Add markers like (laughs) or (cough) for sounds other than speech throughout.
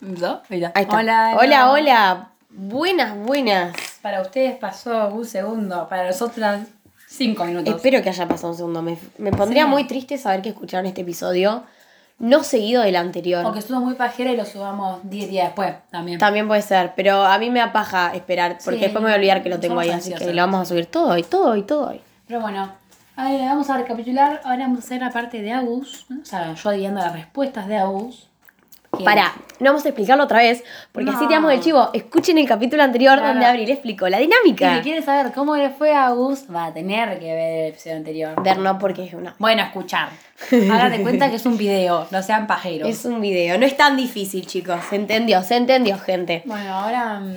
¿No? Ahí está. Ahí está. Hola, hola, hola. Buenas, buenas. Para ustedes pasó un segundo, para nosotras cinco minutos. Espero que haya pasado un segundo. Me, me pondría Sí. muy triste saber que escucharon este episodio no seguido del anterior. Porque estuvo muy pajera y lo subamos 10 días después también. También puede ser, pero a mí me da paja esperar, porque Sí, después me voy a olvidar que lo tengo ahí, así que lo vamos a subir todo y todo y todo hoy. Pero bueno, vamos a recapitular. Ahora vamos a hacer la parte de Agus. O sea, yo adivinando las respuestas de Agus. Pará, no vamos a explicarlo otra vez, porque así No. te damos el chivo. Escuchen el capítulo anterior Claro. donde Abril explicó la dinámica. si quiere saber cómo le fue a Agus, va a tener que ver el episodio anterior. Ver no porque es una... Bueno, escuchar. Hagan de cuenta que es un video, no sean pajeros. Es un video, no es tan difícil, chicos. Se entendió, se entendió, gente. Bueno, ahora mm,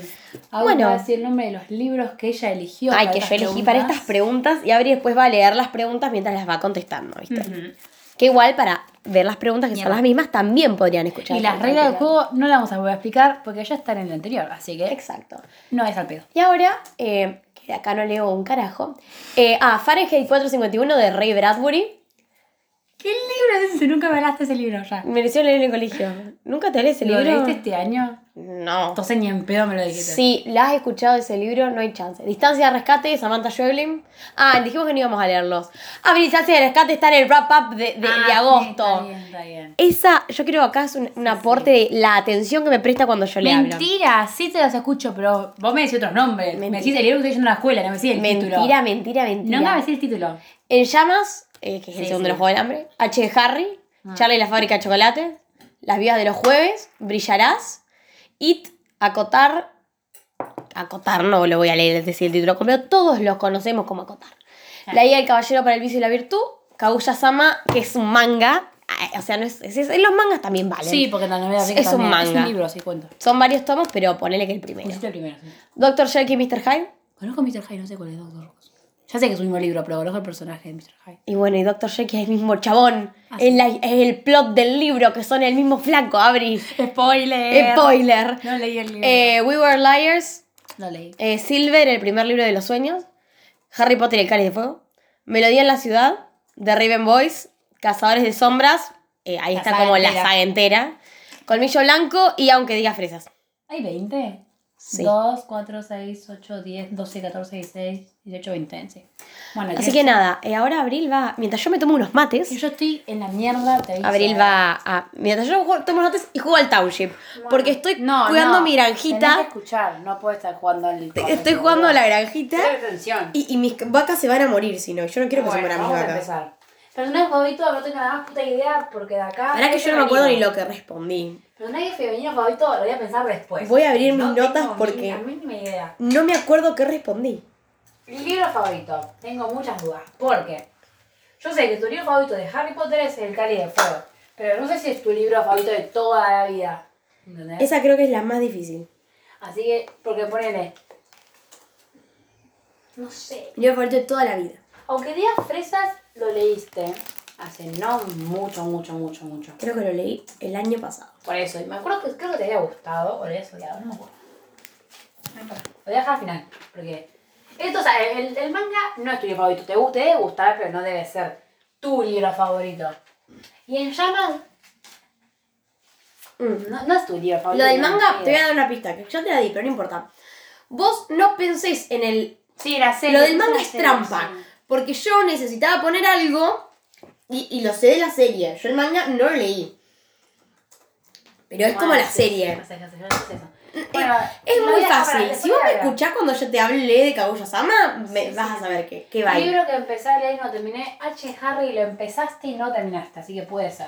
Agus Bueno. va a decir el nombre de los libros que ella eligió. Ay, para que yo estas elegí para estas preguntas y Abril después va a leer las preguntas mientras las va contestando, ¿viste? Ujú. Que igual para ver las preguntas que son las mismas también podrían escuchar. Y las reglas del juego no las vamos a volver a explicar porque ya están en el anterior, así que Exacto. no es al pedo. Y ahora, eh, que acá no leo un carajo. Eh, ah, Fahrenheit 451 de Ray Bradbury. ¿Qué libro es ese? Nunca me hablaste ese libro ya. Mereció leer en el colegio. ¿Nunca te lees ese ¿Lo libro? leíste este año? No. Entonces ni en pedo me lo dijiste. Si la has escuchado ese libro, no hay chance. Distancia de rescate de Samantha Schweblin. Ah, dijimos que no íbamos a leerlos. Ah, pero Distancia de rescate está en el wrap-up de, de- Ah, de sí, agosto. está bien, está bien. Esa, yo creo que acá es un, un aporte de la atención que me presta cuando yo le hablo. Mentira, sí te los escucho, pero vos me decís otros nombres. Me Mentira. decís el libro que estoy yendo a la escuela, no me decís el título. Mentira, mentira, mentira. No me decís el título. En llamas, eh, que es el Sí, segundo de los Juegos del Hambre. H de Harry. Ah. Charlie y la fábrica de chocolate. Las vidas de los jueves. Brillarás. It. Acotar. Acotar, no lo voy a leer, es decir, el título completo. Todos los conocemos como Acotar. La guía del caballero para el vicio y la virtud. Kaguya Sama, que es un manga. Ah, O sea, no es, es- es- los mangas también valen. Sí, porque la novela Es- es un también. Es manga. un libro, sí cuento. Son varios tomos, pero ponele que el primero. Pusiste el primero, sí. Doctor Jekyll y Mr. Hyde. Conozco a Mr. Hyde, no sé cuál es Doctor. Ya sé que es un mismo libro, pero conozco el personaje de Mr. Hyde. Y bueno, y Doctor Jekyll es el mismo chabón. Ah, es, la- es el plot del libro, que son el mismo flaco, Abri. Spoiler. Spoiler. No leí el libro. Eh, We Were Liars. no leí. eh, Silver, el primer libro de los sueños. Harry Potter y el cáliz de fuego. Melodía en la ciudad. The Raven Boys. Cazadores de sombras. eh, ahí La está como la entera. saga entera. Colmillo blanco y aunque diga fresas. ¿Hay 20? Sí. 2, 4, 6, 8, 10, 12, 14, 16, 18, 20. Sí. Bueno, Así ¿quieres- que nada, eh, ahora Abril va. Mientras yo me tomo unos mates. Yo estoy en la mierda, te aviso. Abril va a. Mientras yo juego- tomo mates y juego al Township. Bueno, porque estoy no, cuidando no, mi Tenés granjita. que escuchar, no puedes estar jugando al. Estoy jugando a la granjita. Presta atención. Y, y mis vacas se van a morir, si no. Yo no quiero que se Bueno, mueran mis vamos a vacas. empezar. Personaje favorito, no tengo la más puta idea porque de acá. Ahora que yo no me acuerdo ni lo que respondí. Personaje femenino favorito lo voy a pensar después. Voy a abrir mis No notas tengo porque- Ni la mínima idea. No me acuerdo qué respondí. Libro favorito. Tengo muchas dudas. Porque yo sé que tu libro favorito de Harry Potter es El Cáliz de Fuego. Pero no sé si es tu libro favorito de toda la vida. ¿Entendés? Esa creo que es la más difícil. Así que, porque ponele. No sé. Mi libro favorito de toda la vida. Aunque digas fresas, lo leíste hace no mucho, mucho, mucho, mucho. Creo que lo leí el año pasado. Por eso, y me acuerdo que creo que te había gustado, o lo habías odiado, no me acuerdo. Ay, pará, Lo voy a dejar al final, porque. Esto, o sea, el, el manga no es tu libro favorito, te, te debe gustar, pero no debe ser tu libro favorito. Y en llamas. Mm. No, no es tu libro favorito. Lo del manga, te voy a dar una pista, que ya te la di, pero no importa. Vos no pensés en el. Sí, la serie. Lo del manga es serie, trampa. sí. Porque yo necesitaba poner algo y, y lo sé de la serie. Yo el manga no lo leí. Pero es como Bueno, la serie. Bueno, Es lo muy voy a dejar fácil. para- Si vos me escuchás cuando yo te hablé de Kaguya Sama, me- Sí, vas sí, a saber qué, qué va ahí. libro que empecé a leer y no terminé, H. Harry, lo empezaste y no terminaste, así que puede ser.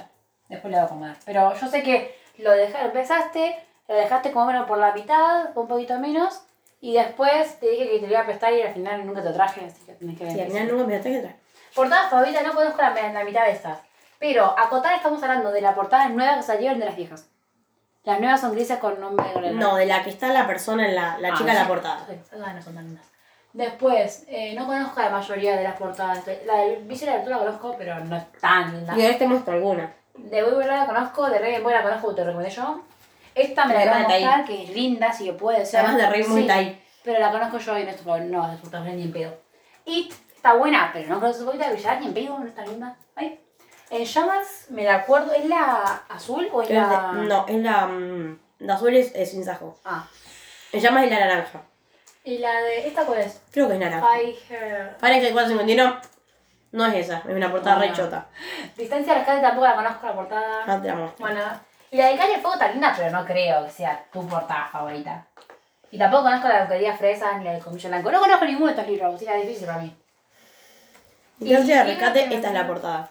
Después le voy a acomodar. Pero yo sé que lo dejaste, empezaste, lo dejaste como menos por la mitad, un poquito menos, y después te dije que te lo iba a prestar y al final nunca te lo traje, así que tenés que ver. Sí, al final nunca me la traje atrás. Portadas favoritas, no conozco la, la mitad de estas. Pero acotar estamos hablando de la portada nueva que salieron de las viejas. Las nuevas son grises con nombre de No, de la que está la persona en la, la Ah, chica en la sí. portada. Ah, no son tan lindas. Después, eh, no conozco la mayoría de las portadas. La del Vicio y la la conozco, pero no es tan linda. Y ahora te muestro alguna. De Weaver la conozco, de Raven Boy la conozco, te lo recomendé yo. Esta me la voy a de mostrar, que es linda, si que puede ser. Además de Rainbow Sí, Tai. Pero la conozco yo y no es no, tu ni en pedo. Y está buena, pero no conozco su de brillar ni en pedo, no está linda. Ay. En llamas, me la acuerdo, ¿es la azul o es Es la...? de- no, es la. mm, La azul es, es sin sajo. Ah. Se llama y la naranja. ¿Y la de esta cuál es? Creo que es naranja. Fire. Fahrenheit 451 no es esa, es una portada Ah. re chota. Distancia de rescate tampoco la conozco la portada. Ah, te la muestro. Bueno, y la de Calle Fuego está linda, pero no creo que sea tu portada favorita. Y tampoco conozco la de Fresas ni la de Comillo Blanco. No conozco ninguno de estos libros, es difícil para mí. Distancia de rescate, esta es la portada.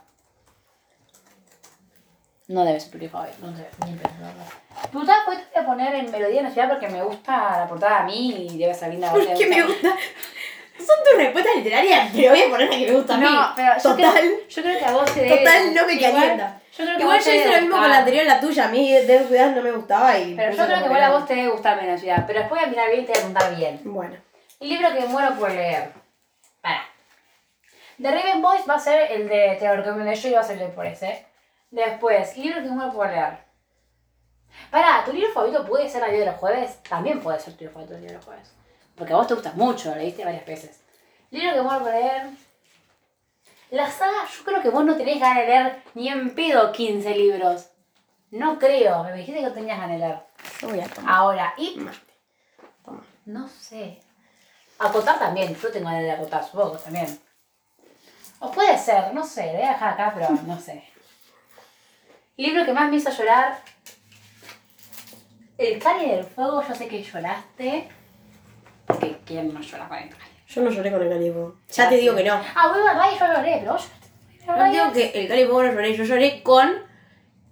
No debe ser tu favorito, no sé, ni pensarlo. Tu portada favorita voy a poner en Melodía Nacional porque me gusta la portada a mí y debe ser linda. (laughs) ¿Por qué me gusta? Son tus respuestas literarias, pero voy a poner la que me gusta a mí. No, pero Total. creo, yo creo que a vos te debe Total, no me igual- calienta. Yo creo que Igual yo te hice lo mismo con la anterior, la tuya. A mí de cuidado no me gustaba y. Pero yo creo que igual a vos te debe gustar menos ciudad. Pero después de mirar bien te voy a contar bien. Bueno. El libro que muero por leer. Para. The Raven Boys va a ser el de Te lo recomendé yo y va a ser el por ese. Después, libro que muero por leer. Para, ¿tu libro favorito puede ser la vida de los jueves? También puede ser tu libro favorito la vida de los jueves. Porque a vos te gusta mucho, lo leíste varias veces. Libro que muero por leer. La saga, yo creo que vos no tenés ganas de leer ni en pedo 15 libros. No creo, me dijiste que no tenías ganas de leer. Yo voy a tomar. Ahora, y. Toma. no sé. Acotar también, yo tengo ganas de acotar, supongo también. O puede ser, no sé, voy a dejar acá, pero no sé. Libro que más me hizo llorar. El Cali del Fuego, yo sé que lloraste. Porque quién no llora con el Cali. Yo no lloré con el calipo. Ya te digo que no. Ah, Weaver Ryan yo lloré, pero vos lloraste. con No digo que el calipo no lloré. Yo lloré con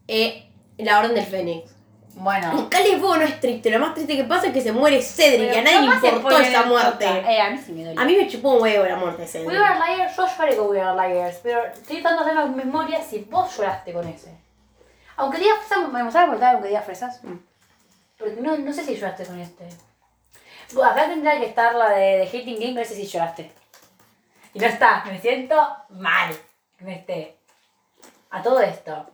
eh, la Orden del Fénix. Bueno. El calipo no es triste. Lo más triste que pasa es que se muere Cedric. y a nadie le importó esa muerte. Eh, a mí sí me dolió. A mí me chupó un huevo la muerte de Cedric. We Are Liars, yo lloré con We Are Liars, pero estoy tratando de hacer la memoria si vos lloraste con ese. Aunque diga fresas, me la portada aunque diga fresas. Mm. Porque no, no sé si lloraste con este. Bueno, acá tendría que estar la de, de Hating Game, no sé si lloraste. Y no está, me siento mal que no esté. A todo esto.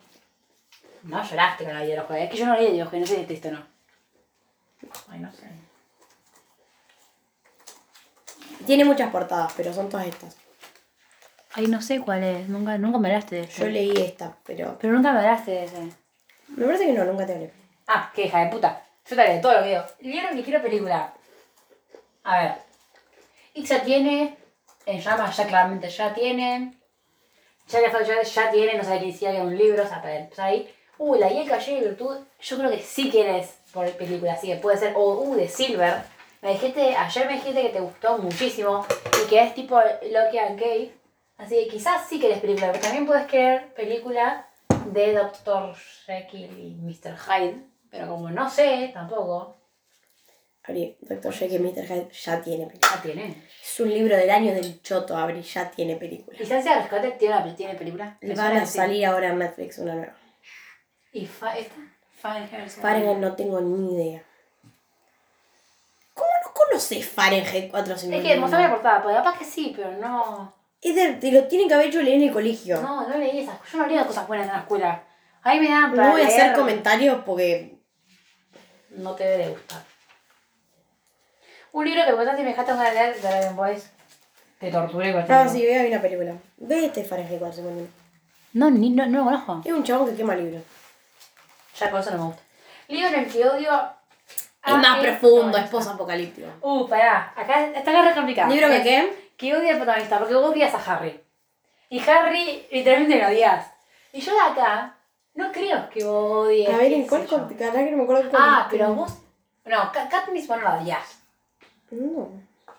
No lloraste con la vida de los jueves. Es que yo no leí de los jueves, no sé si es triste o no. Ay, no sé. Tiene muchas portadas, pero son todas estas. Ay, no sé cuál es. Nunca, nunca me hablaste de ese. Yo leí esta, pero. Pero nunca me hablaste de ese. Me parece que no, nunca te hablé. Ah, qué hija de puta. Yo te haré todo lo que digo. Libro que quiero película. A ver. It ya tiene. En llama ya claramente ya tiene. Ya le ya, ya tiene, no sabe quién decía que era un libro, o sea, para empezar ahí. Uh, la y el caballero de virtud. Yo creo que sí quieres por película, así que puede ser. O uh, de Silver. Me dijiste, ayer me dijiste que te gustó muchísimo y que es tipo Loki and Kate. Así que quizás sí querés película, pero también puedes querer película de Dr. Jekyll y Mr. Hyde. Pero como no sé, tampoco. Abrí, Doctor Jekyll y Mr. Hyde ya tiene película. Ya tiene. Es un libro del año del choto, Abri, ya tiene película. Licencia de rescate tiene, tiene película. Le van a salir ahora en Netflix una nueva. ¿Y fa esta? Fahrenheit. Fahrenheit no tengo ni idea. ¿Cómo no conoces Fahrenheit Es 451? que mostrame la portada, porque capaz que sí, pero no. Es de- te lo tienen que haber hecho leer en el colegio. No, No, no leí esas Yo no leo cosas buenas en la escuela. A mí me dan para voy a hacer comentarios porque. No te debe de gustar. Un libro que me dejaste ganas de leer de Raven Boys. Te torturé con Ah, sí, veo una película. Ve este Fahrenheit 451. No, ni, no, no lo conozco. Es un chabón que quema libros. Ya por eso no me gusta. Libro en el que odio. Es más profundo, es post-apocalíptico. Uh, pará. Acá está acá complicado. ¿Libro que qué? Que odia al protagonista, porque vos odias a Harry. Y Harry literalmente lo odias. Y yo de acá no creo que vos odies. A ver, ¿en cuál canal que no me acuerdo cuál Ah, pero vos. No, Ka- Katniss vos no la odias. No,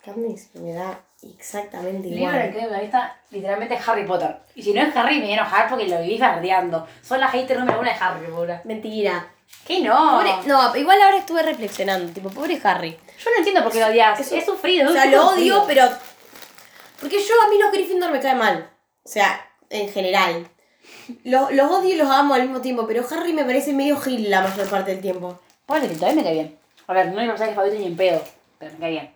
Katniss me da exactamente Libro en el igual. que me gusta literalmente es Harry Potter. Y si no es Harry, me voy a enojar porque lo vivís bardeando. Son la hater número uno de Harry, pura. Mentira. ¿Qué no? Pobre- no, igual ahora estuve reflexionando, tipo, pobre Harry. Yo no entiendo por qué lo odias. Es sufrido. O sea, lo odio, pero. Porque yo a mí los Gryffindor me caen mal. O sea, en general. Los, los odio y los amo al mismo tiempo, pero Harry me parece medio gil la mayor parte del tiempo. Ponle que todavía me cae bien. A ver, no es mi personaje favorito ni en pedo, pero me cae bien.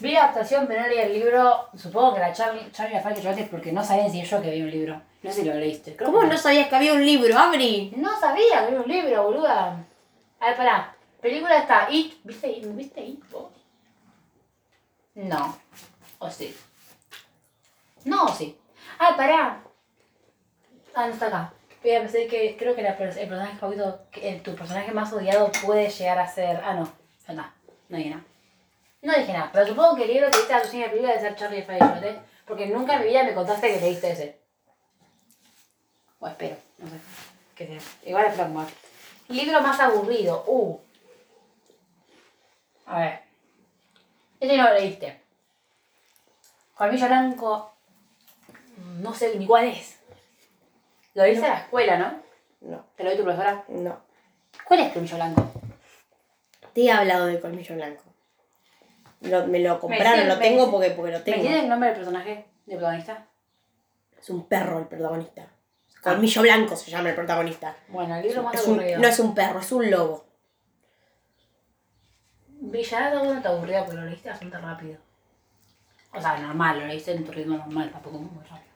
Vi la adaptación, no leí el libro. Supongo que la Charlie, Charlie la que lloraste porque no sabían si yo que vi un libro. No sé si lo leíste. Creo ¿Cómo que no sabías que había un libro? Abri. No sabía que había un libro, boluda. A ver, pará. Película está It. ¿Viste It? ¿Viste It vos? No. ¿O sí? No, o sí. Ah, pará. Ah, no está acá. Voy a pensar que creo que la el personaje favorito, el- tu personaje más odiado puede llegar a ser. Ah, no, está. No dije nada. No dije nada, pero supongo que el libro que leíste a tu cine de película debe ser Charlie Fayette, Porque nunca en mi vida me contaste que leíste ese. O espero, no sé. Que sea. Igual es Frank Mark. Libro más aburrido. Uh. A ver. Este no lo leíste. Colmillo Blanco. No sé ni cuál es. Lo leíste en la escuela, ¿no? No, ¿Te lo dio tu profesora? no. ¿Cuál es Colmillo Blanco? Te he hablado de colmillo blanco. Lo- me lo compraron, lo me tengo porque, porque lo ¿Me tengo. entiendes el nombre del personaje? ¿Del protagonista? Es un perro el protagonista. Colmillo blanco se llama el protagonista. Bueno, el libro más Es un- aburrido. no es un perro, es un lobo. Villarada uno te aburrido porque lo leíste bastante rápido. O sea, normal, lo leíste en tu ritmo normal, tampoco muy rápido.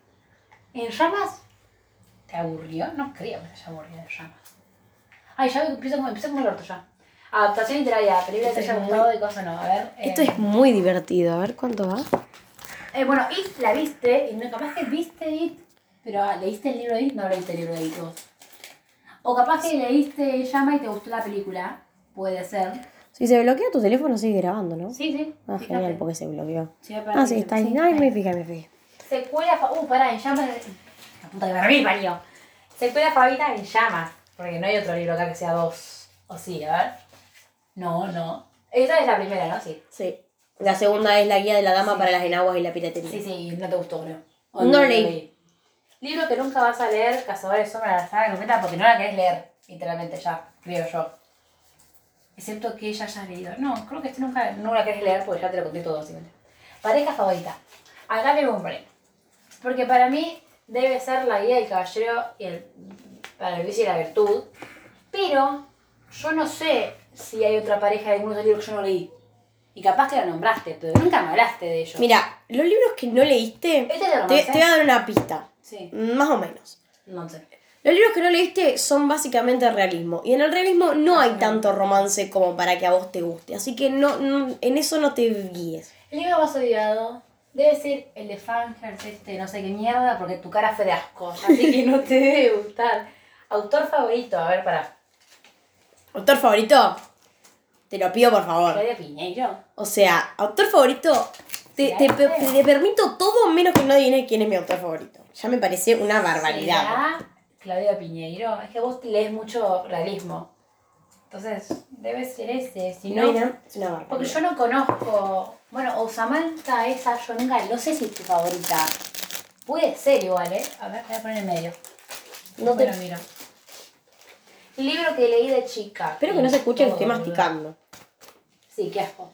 ¿En llamas? ¿Te aburrió? No creo que te haya aburrido en llamas. Ay, ya empiezo como, empiezo como el orto ya. Adaptación literaria, película que te haya gustado y cosas no. A ver. eh, Esto es muy divertido. A ver cuánto va. eh, bueno, It la viste, y no, capaz que viste It, pero ah, leíste el libro de It, no leíste el libro de It vos. O capaz que leíste Llama y te gustó la película. Puede ser. Si se bloquea tu teléfono, sigue grabando, ¿no? Sí, sí. Ah, fíjate. genial, porque se bloqueó. Sí, Ah, sí, está ahí. Ay, me fijé, me fijé. Secuela fa- Uh, pará, en llamas. La puta que me remil parió. Secuela favorita en llamas. Porque no hay otro libro acá que sea dos. O sí, a ver. No, no. Esa es la primera, ¿no? Sí. Sí. La segunda es la guía de la dama para las enaguas y la piratería. Sí, sí, no te gustó, creo. No lo leí. Libro que nunca vas a leer, Cazadores de Sombra de la saga completa, porque no la querés leer, literalmente ya, creo yo. Excepto que ella haya leído. No, creo que este nunca no la querés leer porque ya te lo conté todo, básicamente. Pareja favorita. Acá le break. Porque para mí debe ser la guía del caballero y el, para el vicio y la virtud. Pero yo no sé si hay otra pareja de algunos libros que yo no leí. Y capaz que la nombraste, pero nunca me hablaste de ellos. Mira, los libros que no leíste, ¿Este te, te voy a dar una pista. Sí, Más o menos. no sé. Los libros que no leíste son básicamente realismo. Y en el realismo no hay tanto romance como para que a vos te guste. Así que no, no- en eso no te guíes. El libro más odiado debe ser el de Fangers, este, no sé qué mierda, porque tu cara fue de asco. Así que no te debe gustar. Autor favorito, a ver, para. ¿Autor favorito? Te lo pido por favor. Claudia Piñeiro. O sea, autor favorito, te, te, pe- te permito todo menos que no adivines quién es mi autor favorito. Ya me parece una barbaridad. ¿Será Claudia Piñeiro. Es que vos lees mucho realismo. Entonces, debe ser ese. Si no, No, no, es una barbaridad. porque yo no conozco. Bueno, o Samantha, esa, yo nunca, no sé si es tu favorita. Puede ser igual, ¿eh? A ver, voy a poner en medio. No te- Bueno, mira. Libro que leí de chica. Espero que no se escuche que esté masticando. Sí, qué asco.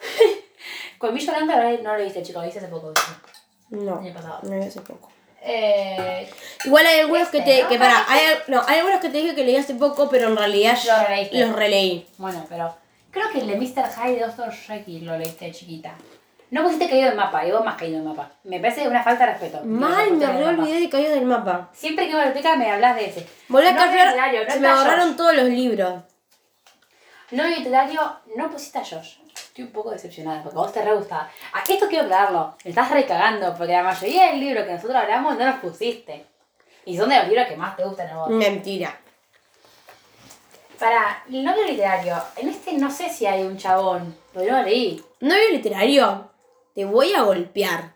(laughs) Colmillo Blanco no lo leíste, chico, lo leíste hace poco. ¿viste? No, Año pasado. no hace poco. Eh, Igual hay algunos que Este, te. ¿no? Que para, hay, no, hay algunos que te dije que leí hace poco, pero en realidad Lo releíste. los releí. Bueno, pero creo que el de Mr. Hyde de Dr. Jekyll lo leíste de chiquita. No pusiste caído en mapa, y vos más caído en mapa. Me parece una falta de respeto. Mal, me re olvidé de caído del mapa. Siempre que me lo explicas me hablas de ese. Volví a no cambiar. no se me ahorraron todos los libros. No literario, no pusiste a Josh. Estoy un poco decepcionada porque a vos te re gustaba. A esto quiero aclararlo. Me estás recagando porque la mayoría del libro que nosotros hablamos no los pusiste. Y son de los libros que más te gustan a vos. Mentira. Para el novio literario, en este no sé si hay un chabón, porque no lo leí. Novio literario, te voy a golpear.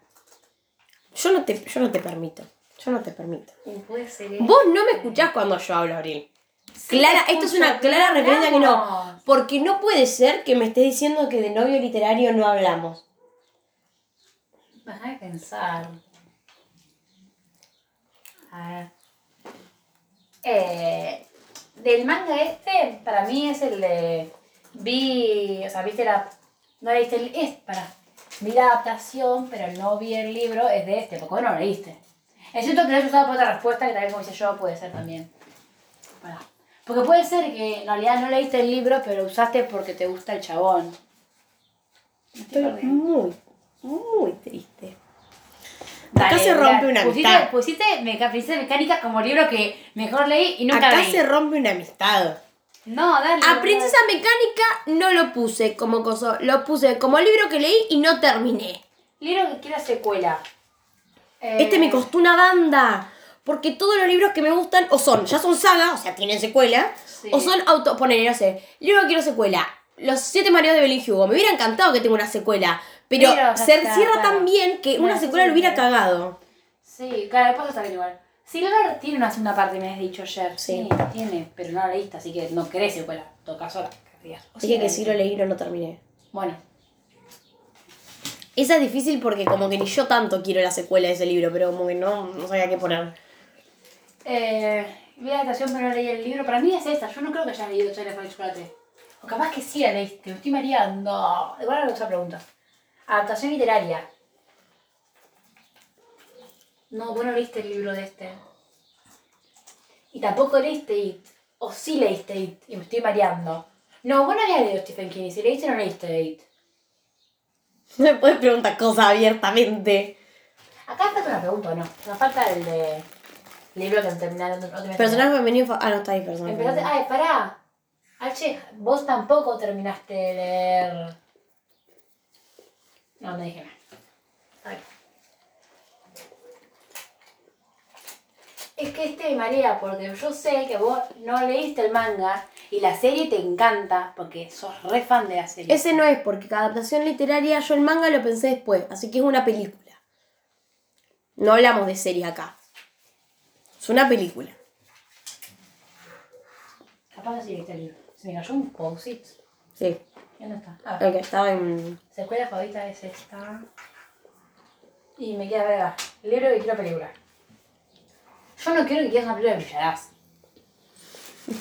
Yo no te, yo no te permito. Yo no te permito. Puede ser. Vos no me escuchás cuando yo hablo, Abril. Sí, Clara, esto es una clara referencia que no. Porque no puede ser que me estés diciendo que de novio literario no hablamos. Déjame pensar. A ver. Eh, del manga este, para mí es el de. Vi. O sea, viste la. No leíste el. Es, para. Vi la adaptación, pero no vi el libro, es de este, porque vos no lo leíste. Es cierto que lo has usado por otra respuesta, que también como hice yo, puede ser también. Porque puede ser que en realidad no leíste el libro, pero lo usaste porque te gusta el chabón. Estoy muy, muy triste. Dale, Acá se rompe una amistad. Pusiste, pusiste mecánica como libro que mejor leí y nunca Acá leí. se rompe una amistad. No, dale. A dale. Princesa Mecánica no lo puse como coso, lo puse como libro que leí y no terminé. Libro que quiero secuela. Eh, Este me costó una banda. Porque todos los libros que me gustan o son, ya son saga, o sea, tienen secuela, Sí. o son auto, ponele, no sé, libro que quiero secuela. Los siete maridos de Belén Hugo. Me hubiera encantado que tenga una secuela. Pero, se está, cierra claro. tan bien que una secuela lo hubiera claro. cagado. Sí, claro, después está bien igual. Silver tiene una segunda parte, me has dicho ayer. Sí. Sí, tiene, pero no la leíste, así que no crees secuela. En todo caso, la querrías. O Dije que sí lo leí no lo terminé. Bueno, Esa es difícil porque como que ni yo tanto quiero la secuela de ese libro, pero como que no, no sabía qué poner. Eh, vi la adaptación pero no leí el libro. Para mí es esta, yo no creo que hayas leído Charlie para el chocolate. O capaz que sí la leíste, me estoy mareando. Igual ahora esa pregunta. Adaptación literaria. No, vos no leíste el libro de este. Y tampoco leíste It. O sí leíste It. Y me estoy mareando. No, vos no habías leído Stephen King. Si leíste, no leíste It. (laughs) Me puedes preguntar cosas abiertamente. Acá falta una pregunta, ¿o no? Nos falta el de... Libro que terminaron. Personaje femenino. Ah, no está ahí, personaje Empezaste... Ay, pará. H, vos tampoco terminaste de leer... No, no dije nada. Es que este me marea porque yo sé que vos no leíste el manga y la serie te encanta porque sos re fan de la serie. Ese no es porque cada adaptación literaria yo el manga lo pensé después, así que es una película. No hablamos de serie acá. Es una película. Capaz que sí leíste el libro. Se me cayó un post-it. Sí. ¿Dónde está? Ah, Ok, estaba en. Secuela favorita es esta. Y me queda ver libro que quiero película. Yo no quiero que quieras una película de Villarás.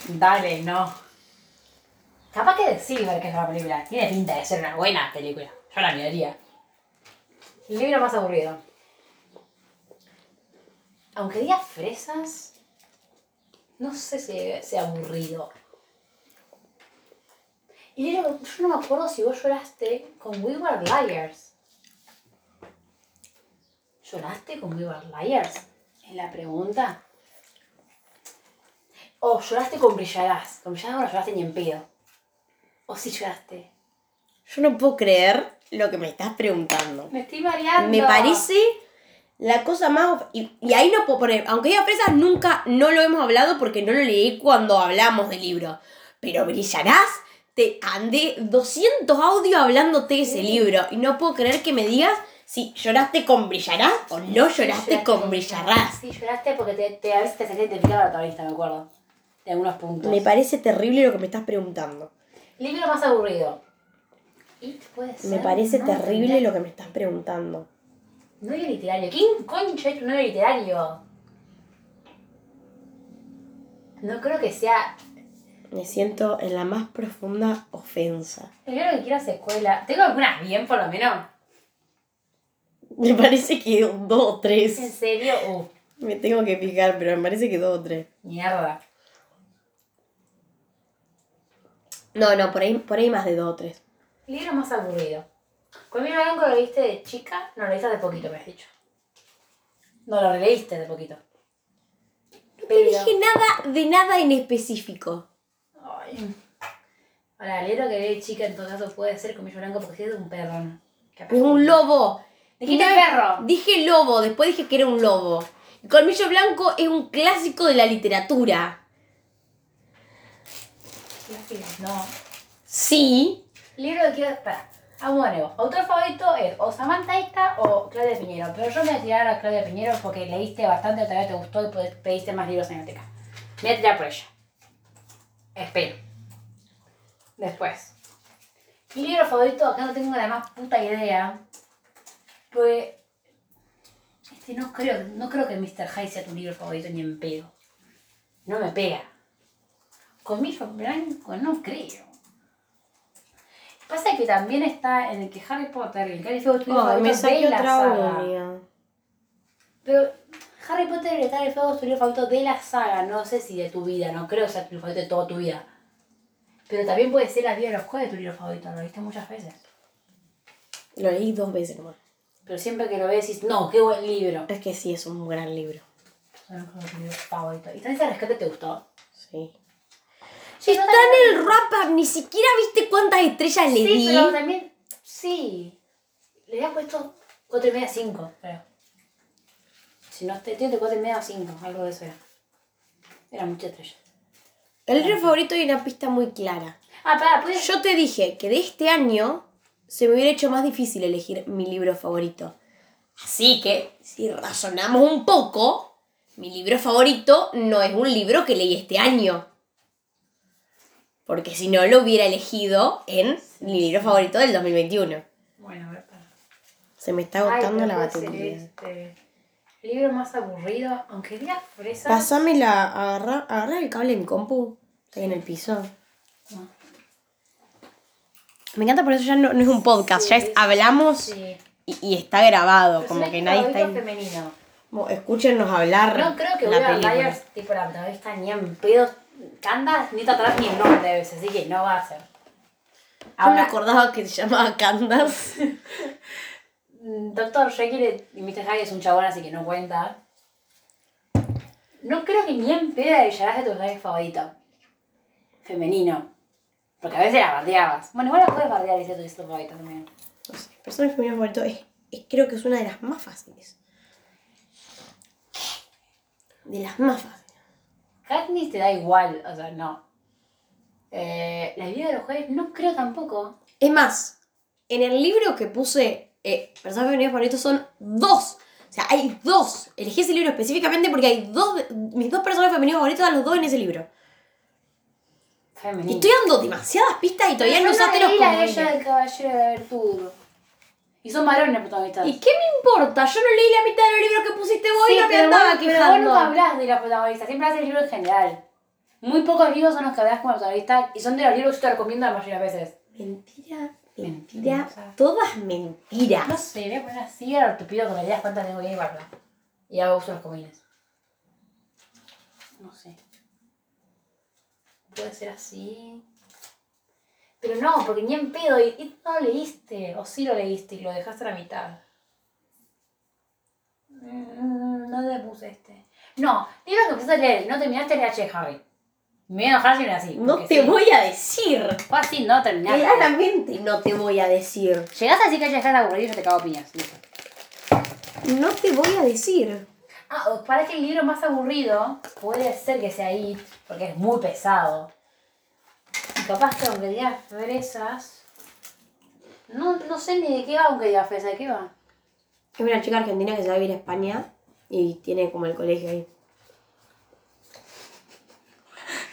Dale, no. Capaz que de Silver que es una película. Tiene pinta de ser una buena película. Yo la miraría. Libro más aburrido. Aunque diga fresas, no sé si sea aburrido. Y yo, yo no me acuerdo si vos lloraste con We Were Liars. ¿Lloraste con We Were Liars? Es la pregunta. O lloraste con Brillarás. Con Brillarás no lloraste ni en pedo. O si lloraste. Yo no puedo creer lo que me estás preguntando. Me estoy mareando. Me parece la cosa más. Y, y ahí no puedo poner. Aunque diga fresas, nunca no lo hemos hablado porque no lo leí cuando hablamos del libro. Pero brillarás. Te andé 200 audios hablándote de ese libro. Y no puedo creer que me digas si lloraste con brillarás o no lloraste con brillarás. Sí, lloraste porque te, te, a veces te identificada la protagonista, me acuerdo. De algunos puntos. Me parece terrible lo que me estás preguntando. Libro más aburrido. It puede ser. Me parece No, terrible lo que me estás preguntando. No es literario. ¿Quién concha es un novio literario? No creo que sea Me siento en la más profunda ofensa. el libro que quiero secuela. Tengo algunas bien, por lo menos. Me parece que dos o ¿En tres. serio? Uh, Me tengo que fijar, pero me parece que dos o tres. mierda. No, no, por ahí, por ahí más de dos o tres. Libro más aburrido. Conmigo Blanco lo leíste de chica, no lo leíste de poquito, me has dicho. No lo releíste de poquito. No dije nada de nada en específico. Ay. Ahora, el libro que leí de chica en todo caso puede ser Comillo Blanco porque es de un. Capaz Es un lobo. Dijiste No, perro. Dije lobo, después dije que era un lobo. Y Colmillo Blanco es un clásico de la literatura. No. Sí. Libro que quiero. Espera. Vamos de nuevo. Autor favorito es o Samantha esta o Claudia Piñero. Pero yo me voy a tirar a Claudia Piñero porque leíste bastante, otra vez te gustó y pediste más libros en la biblioteca. Me voy a tirar por ella. Espero. Después. Mi libro favorito, acá no tengo la más puta idea. Pues. Este no creo, no creo que Mr. Hyde sea tu libro favorito ni en pedo. No me pega. Comillo blanco, no creo. Pasa que también está en el que Harry Potter y el de es tu libro Ay, me favorito saqué de la otra saga. uña. Pero Harry Potter y el Cáliz de Fuego es tu libro favorito de la saga, no sé si de tu vida, no creo que sea tu libro favorito de toda tu vida. Pero también puede ser la vida de los jueves tu libro favorito, lo viste muchas veces. Lo leí dos veces nomás. Pero siempre que lo ves decís, no, qué buen libro. Es que sí, es un gran libro. Son los libros favoritos. ¿Y también ese rescate te gustó? Sí. Sí, Está en el wrap up, ni siquiera viste cuántas estrellas le Sí, di. pero también, sí. Le había puesto 4 y media, 5, creo. Si no, te tiene de cuatro y media a cinco, algo de eso era. Era mucha estrella. El libro favorito hay una pista muy clara. Ah, pará, ¿puedes...? Yo te dije que de este año se me hubiera hecho más difícil elegir mi libro favorito. Así que, si razonamos un poco, mi libro favorito no es un libro que leí este año. Porque si no, lo hubiera elegido en mi libro favorito del 2021. Bueno, a ver, pará. Se me está agotando la batería. este. El libro más aburrido, aunque diga fresa. Pásame la. Agarra, agarra el cable en compu. Está ahí en el piso. No. Me encanta por eso ya no, no es un podcast, Sí, ya es hablamos Sí. y, y está grabado, como que nadie está femenino. Bueno, Escúchenos hablar. No creo que la voy a película. Liars, tipo la protagonista ni en pedo. Candas ni te atrás ni el nombre de veces, así que no va a ser. Yo me Ahora, acordaba que se llamaba Candace. (laughs) Doctor Jekyll y Mr. Hyde es un chabón, así que no cuenta. No creo que ni en pedo de Villarás de tu personaje favorito. Femenino. Porque a veces la bardeabas. Bueno, igual la puedes bardear y ser tu favorita también. No sé, personaje femenino favorito es, es- creo que es una de las más fáciles. De las más fáciles. Katniss te da igual, o sea, no. Eh, la vida de los jueves no creo tampoco. Es más, en el libro que puse eh, personajes femeninos favoritos son dos. O sea, hay dos. Elegí ese libro específicamente porque hay dos. Mis dos personajes femeninos favoritos dan los dos en ese libro. Y Femenino. estoy dando demasiadas pistas y todavía no usaste los la de comodines. ella del caballero de virtud. Y son varones protagonistas. ¿Y qué me importa? Yo no leí la mitad de los libros que pusiste vos y no me andaba vos, pero vos quejando. nunca hablas de la protagonista, siempre hablas del libro en general. Muy pocos libros son los que hablas como protagonista y son de los libros que yo te recomiendo la mayoría de las veces. Mentira, mentira, todas mentiras. No sé, voy a poner así, ahora te pido que me digas cuántas tengo que llevarla. Y hago uso de los comines. No sé. Puede ser así. Pero no, porque ni en pedo, y, y no lo leíste, o sí lo leíste y lo dejaste a la mitad. Mm, No le puse este. No, libros que empezaste a leer y no terminaste el H de Harry. Me voy a enojar si es así. No te sí. voy a decir. Fue así, no terminaste. Claramente no te voy a decir. Llegaste así que de Harry aburrido y yo te cago piñas. Listo. No te voy a decir. Ah, para que el libro más aburrido puede ser que sea ahí, porque es muy pesado. Capaz que aunque diga fresas. No, no sé ni de qué va aunque diga fresa, ¿de qué va? Es una chica argentina que se va a vivir a España y tiene como el colegio ahí.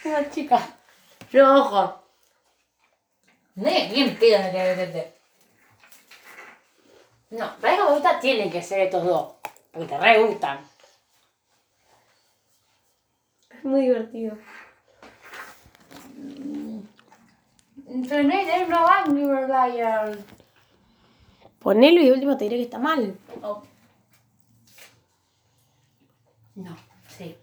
(laughs) Una chica. No, ojo. No es bien pedo de que meterte. No, pareja favorita tienen que ser estos dos. Porque te re gustan. Es muy divertido. Pero no va River Liar. Ponelo y de último te diré que está mal. Oh. No, sí.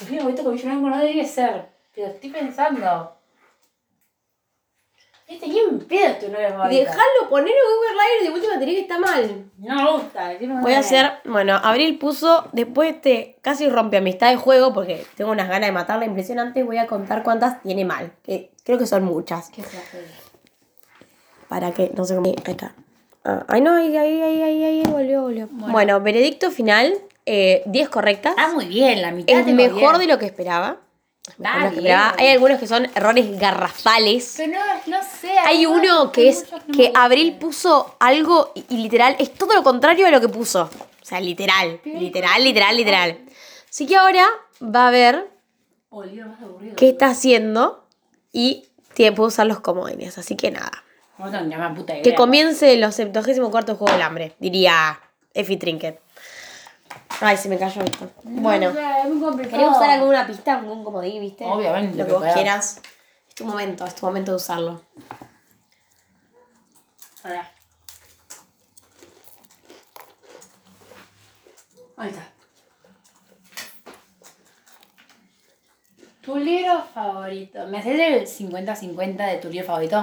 El film favorito con no debe ser. Pero estoy pensando. Este ni un pedo. Déjalo, ponelo Google Live de última te que está mal. No me gusta. Voy a hacer, bueno, Abril puso, después este casi rompe amistad de juego porque tengo unas ganas de matarla impresionantes, voy a contar cuántas tiene mal, que creo que son muchas. ¿Qué? Para que, no sé cómo, ahí está. Ah, ay no, ahí, ahí, ahí, ahí, ahí, volvió, volvió. Bueno, veredicto final, eh, 10 correctas. Está muy bien, la mitad es mejor bien. de lo que esperaba. Dale. Hay algunos que son errores garrafales. Pero no, no sé. Hay uno que es no que Abril puso algo y, y literal es todo lo contrario de lo que puso. O sea, literal, literal, literal, literal. Así que ahora va a ver Oh, el libro más aburrido. qué está haciendo y tiene, puede usar los comodines. Así que nada. Puta idea. Que comience los 74 Juego del Hambre, diría Effie Trinket. Ay, se me cayó esto. Bueno, No sé, es muy complicado. ¿querés usar alguna pista, algún comodín, viste? Obviamente, Lo que vos quieras. Es tu momento, es tu momento de usarlo. Pará. Ahí está. ¿Tu libro favorito? ¿Me haces el 50-50 de tu libro favorito?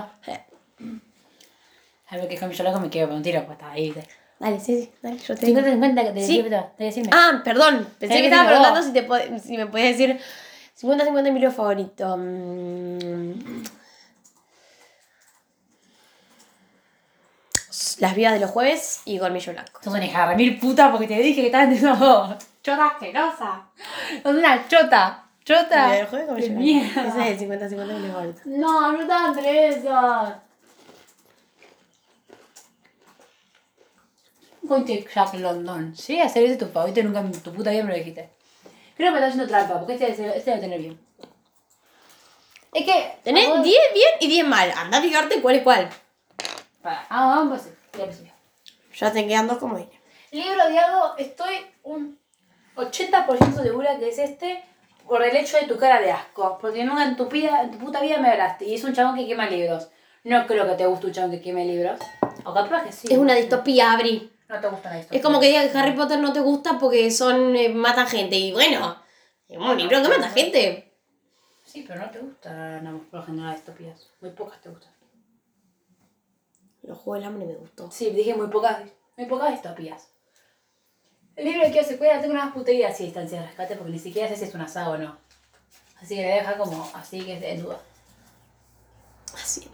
A ver que es yo loco me quedo con un tiro, pues está ahí. ¿viste? Dale, sí, sí, dale, yo te digo. 50-50 que te Sí. libro, te decirme. Ah, perdón. Pensé que que estaba preguntando vos. si, te pod- si me podías decir 50-50 mi libro favorito. Mm. Las Vidas de los Jueves y Colmillo Blanco. Sos una hija de mil puta porque te dije que estabas entendiendo chota asquerosa. Sos una chota. Chota. ¿La de los Jueves o de Colmillo mierda. Blanco? Ese es el 50-50 mi favorito. No, no estaba entre esas. Conte Jack London. Sí, hacer ese tu favorito nunca en tu puta vida me lo dijiste. Creo que me está haciendo trampa, porque este, debe- este debe tener bien. Es que. Tenés vamos- 10 bien y 10 mal. Anda a fijarte cuál es cuál. Pará, ah, vamos a. Ya te quedan dos como ella. Libro de algo, estoy un 80% segura que es este por el hecho de tu cara de asco. Porque nunca en tu, vida, en tu puta vida me hablaste. Y es un chabón que quema libros. No creo que te guste un chabón que queme libros. O capaz que sí. Es una distopía, Abri. No te gusta la distopía. Es como que diga que Harry Potter no te gusta porque son eh, matan gente. Y bueno, es un libro que mata gente. Sí, pero no te gusta no, por lo general. Muy pocas te gustan. Los Juegos del Hambre me gustó. Sí, dije muy pocas, muy pocas distopías. El libro que se cuida, tengo unas puterías así distancia de rescate porque ni siquiera sé si es un asado o no. Así que le voy a dejar como así que es en duda. Así.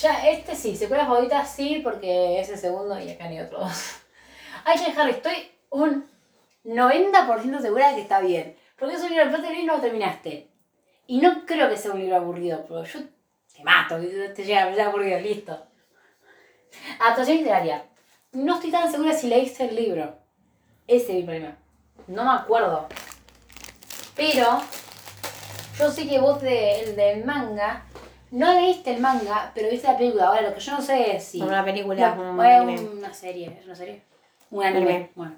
Ya, este sí, secuela favorita sí, porque es el segundo y acá ni otro dos. (laughs) Ay, che, Harry, estoy un 90% segura de que está bien. Porque es un libro, de leer no lo terminaste. Y no creo que sea un libro aburrido, pero yo te mato, te llega, ya aburrido, listo. Adaptación literaria. No estoy tan segura si leíste el libro. Ese es mi problema. No me acuerdo. Pero yo sé que vos de, el del manga no leíste el manga, pero viste la película. Ahora lo que yo no sé es si. Una película, No, un anime. una serie, es una serie. Un anime. Anime. Bueno.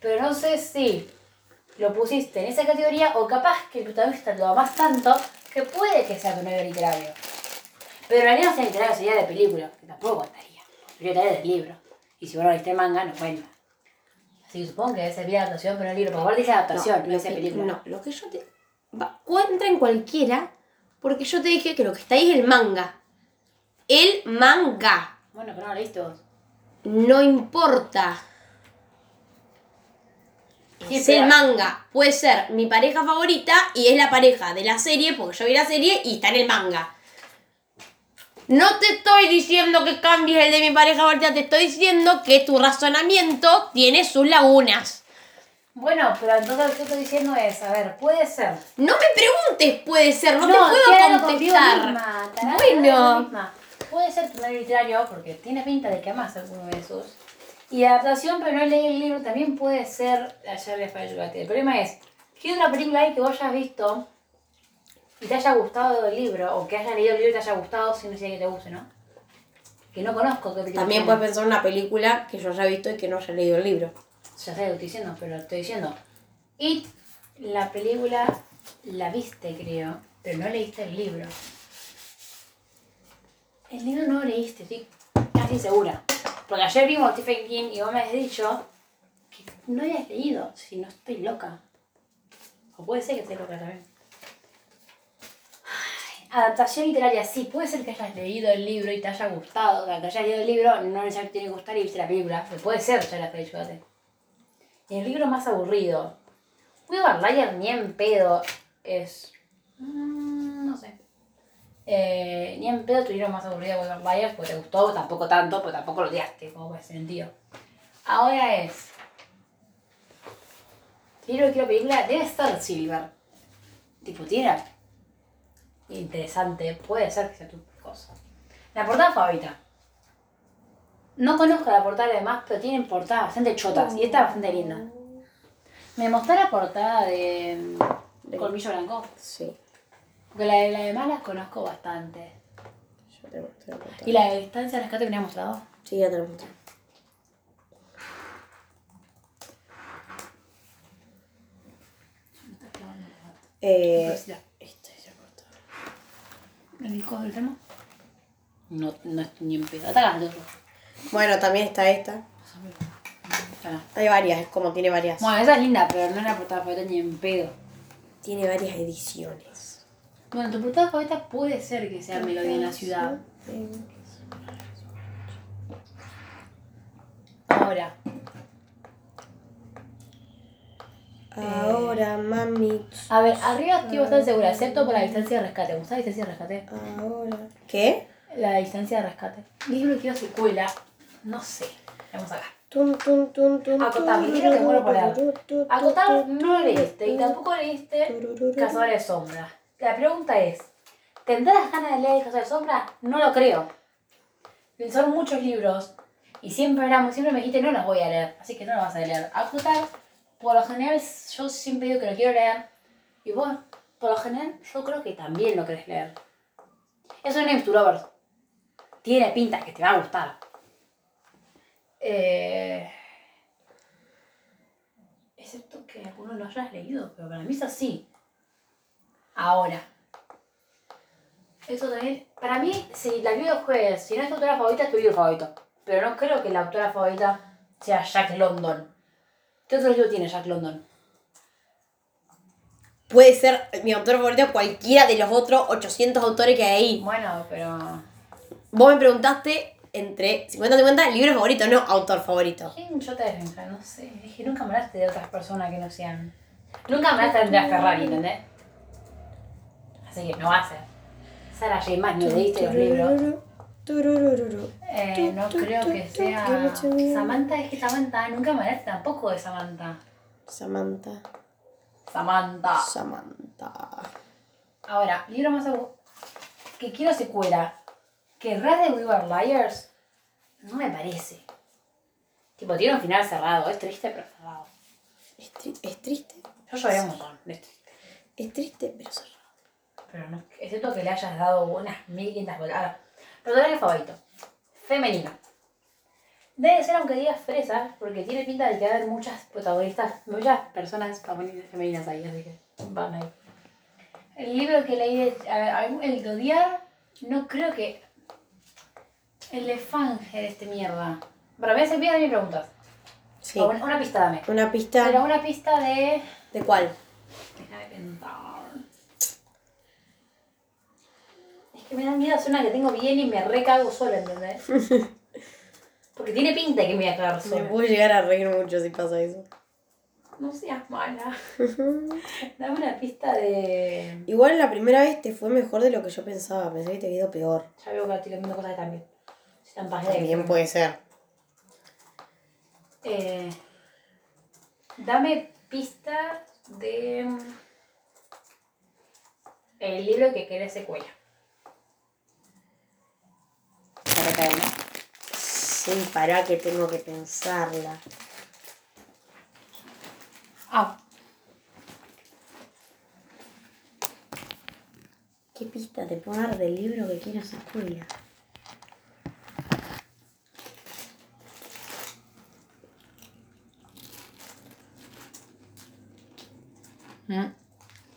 Pero no sé si lo pusiste en esa categoría o capaz que el protagonista lo amas tanto que puede que sea tu novio literario. Pero en realidad no sea literario, sería de película, que tampoco contaría. Yo literario del libro. Y si vos no leíste el manga, no cuenta. Así que supongo que debe ser adaptación, pero no el libro. Porque aparte dice adaptación, no, lo dice película. no, lo que yo te. Va, entra en cualquiera, porque yo te dije que lo que está ahí es el manga. El manga. Bueno, pero no lo leíste vos. No importa. Sí, es el manga. Puede ser mi pareja favorita y es la pareja de la serie, porque yo vi la serie y está en el manga. No te estoy diciendo que cambies el de mi pareja favorita, te estoy diciendo que tu razonamiento tiene sus lagunas. Bueno, pero entonces lo que estoy diciendo es, a ver, puede ser. No me preguntes, puede ser, no, te puedo contestar. misma, Bueno. misma. Puede ser tu novio literario, porque tiene pinta de que amas alguno de esos. Y adaptación, pero no leí el libro, también puede ser Ayer les chocolate. El problema es, ¿qué otra película hay que vos hayas visto y te haya gustado el libro? O que hayas leído el libro y te haya gustado sin decir que te guste, ¿no? Que no conozco También puedes pensar en una película que yo haya visto y que no haya leído el libro. Ya sé lo estoy diciendo, pero lo estoy diciendo. Y la película la viste, creo, pero no leíste el libro. El libro no leíste, estoy casi segura. Porque ayer vimos Stephen King y vos me has dicho que no hayas leído, si no estoy loca. O puede ser que esté loca también. Adaptación literaria, sí, puede ser que hayas leído el libro y te haya gustado. O sea, que hayas leído el libro no necesariamente tiene que gustar y viste la película. Pero puede ser, ya la chocolate. El libro más aburrido. Weaver Liar ni en pedo es. mm, no sé. Eh, ni en pedo tu libro más aburrido de Weaver porque te gustó, tampoco tanto, pero tampoco lo odiaste, como puede sentido. Ahora es. Libro que quiero película debe estar Silver. Tipo, tiene. Interesante, puede ser que sea tu cosa. La portada favorita. No conozco la portada de los demás, pero tienen portadas bastante chotas. Y esta es bastante linda. Me mostró la portada de, De- Colmillo Blanco. Sí. Porque la de, la de más las conozco bastante. Yo te, te lo cuento. ¿Y la de distancia de rescate me había mostrado? Sí, ya te lo mostré. Eh, este ya cortó. ¿El codo del termo? No, no estoy ni en pedo. Las dos. Bueno, también está esta. Ah. Hay varias, es como tiene varias. Bueno, esa es linda, pero no es la portada favorita ni en pedo. Tiene varias ediciones. Bueno, tu portada favorita puede ser que sea Melodía en la ciudad. Ahora, Ahora, mami. a ver, arriba estoy bastante segura, excepto por la distancia de rescate. ¿Me gusta la distancia de rescate? Ahora. ¿Qué? La distancia de rescate. Libro que quiero secuela. No sé. Vamos acá. Acotar, libro que muero por tu, Acotar no leíste y tampoco leíste turururu. Cazador de Sombras. La pregunta es, ¿tendrás ganas de leer Cazador de Sombras? No lo creo. Son muchos libros y siempre, éramos, siempre me dijiste no los voy a leer, así que no los vas a leer. Acotar, por lo general, yo siempre digo que lo quiero leer y vos, por lo general, yo creo que también lo querés leer. Es un Lovers. Tiene pinta que te va a gustar. Eh... Excepto que algunos lo hayas leído, pero para mí es así. Ahora. Eso también. Para mí, si la vida jueves, si no es tu autora favorita, es tu libro favorito. Pero no creo que la autora favorita sea Jack London. ¿Qué otro libro tiene Jack London? Puede ser mi autor favorito cualquiera de los otros 800 autores que hay ahí. Bueno, pero. Vos me preguntaste entre 50-50 libro favorito, no autor favorito. ¿Quién yo te defensa? No sé. Dije, nunca me hablaste de otras personas que no sean. Nunca me hablaste de Andrea Ferrari, ¿entendés? Así que no va a ser. Sara J. Maas, no leíste los libros. Eh, no creo que sea. Samantha, es que Samantha, nunca me hablaste tampoco de Samantha. Samantha. Samantha. Samantha. Ahora, libro más que quiero secuela. Que Red de We Were Liars no me parece. Tipo, tiene un final cerrado. Es triste, pero cerrado. Es, tri- es triste. Yo lloré un montón. Es triste. Es triste, pero cerrado. Pero no, excepto que le hayas dado unas 1500 vueltas. Ahora, personaje favorito. Femenino. Debe ser aunque digas fresa, porque tiene pinta de que haber muchas protagonistas, muchas personas femeninas femeninas ahí, así que van ahí. El libro que leí, de- a- a- el de odiar, no creo que... El de Fanger, este mierda. Para mí se piden mis preguntas. Sí. O Una, una pista dame. Una pista. Pero una pista de... ¿De cuál? Déjame pensar. Es que me da miedo hacer una que tengo bien y me recago sola, ¿entendés? (laughs) Porque tiene pinta de que me voy a cagar Me sola. puedo llegar a reír mucho si pasa eso. No seas mala. (laughs) Dame una pista de. Igual la primera vez te fue mejor de lo que yo pensaba. Pensé que te había ido peor. Ya veo que estoy comiendo cosas que también. Están pajeras. También puede ser. Eh, dame pistas de. El libro que querés secuela. Se recae, ¿no? Sí, pará que tengo que pensarla. Ah, ¿Qué pista te puedo dar del libro que quiero secuela?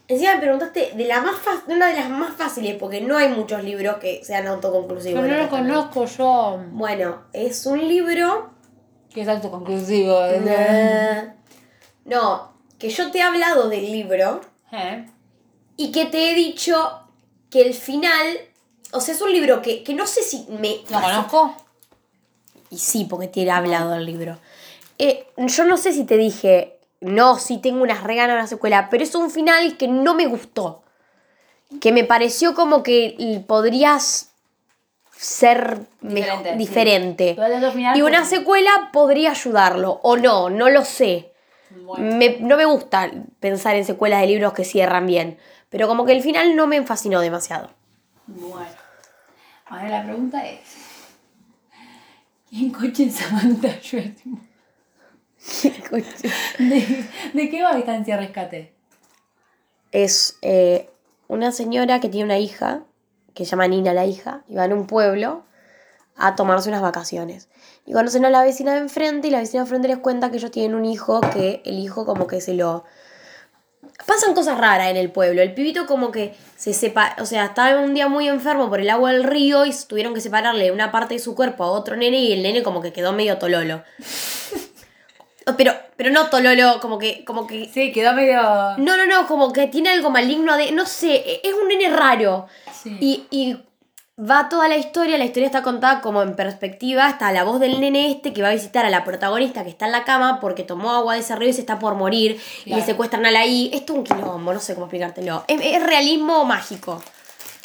Encima me preguntaste de la más de una de las más fáciles, porque no hay muchos libros que sean autoconclusivos. Pero no lo conozco yo. Bueno, es un libro. Que es autoconclusivo. Nah. No, que yo te he hablado del libro ¿Eh? y que te he dicho que el final. O sea, es un libro que, que no sé si me. ¿Lo conozco? Y sí, porque te he hablado del libro. Eh, yo no sé si te dije, no, sí tengo unas reganas de la secuela, pero es un final que no me gustó. Que me pareció como que podrías ser Diferente, sí. diferente. Y una secuela podría ayudarlo, o no, no lo sé. Bueno. Me- no me gusta pensar en secuelas de libros que cierran bien, pero como que el final no me fascinó demasiado. Bueno. Ahora la pregunta es. ¿Quién coche en Samantha (laughs) ¿De, ¿De qué va distancia rescate? es eh, una señora que tiene una hija, que se llama Nina la hija, y va en un pueblo a tomarse unas vacaciones. Y conocen a la vecina de enfrente y la vecina de enfrente les cuenta que ellos tienen un hijo que el hijo como que se lo... Pasan cosas raras en el pueblo. El pibito como que se separa, o sea, estaba un día muy enfermo por el agua del río y tuvieron que separarle una parte de su cuerpo a otro nene y el nene como que quedó medio tololo. (laughs) Pero, pero no tololo, como que, como que Sí, quedó medio. no, no, no, como que tiene algo maligno de. No sé, e- es un nene raro. Sí. Y, y va toda la historia, la historia está contada como en perspectiva, está la voz del nene este que va a visitar a la protagonista que está en la cama porque tomó agua de ese río y se está por morir y Claro. le secuestran a la I. Esto es un quilombo, no sé cómo explicártelo. Es, es realismo mágico.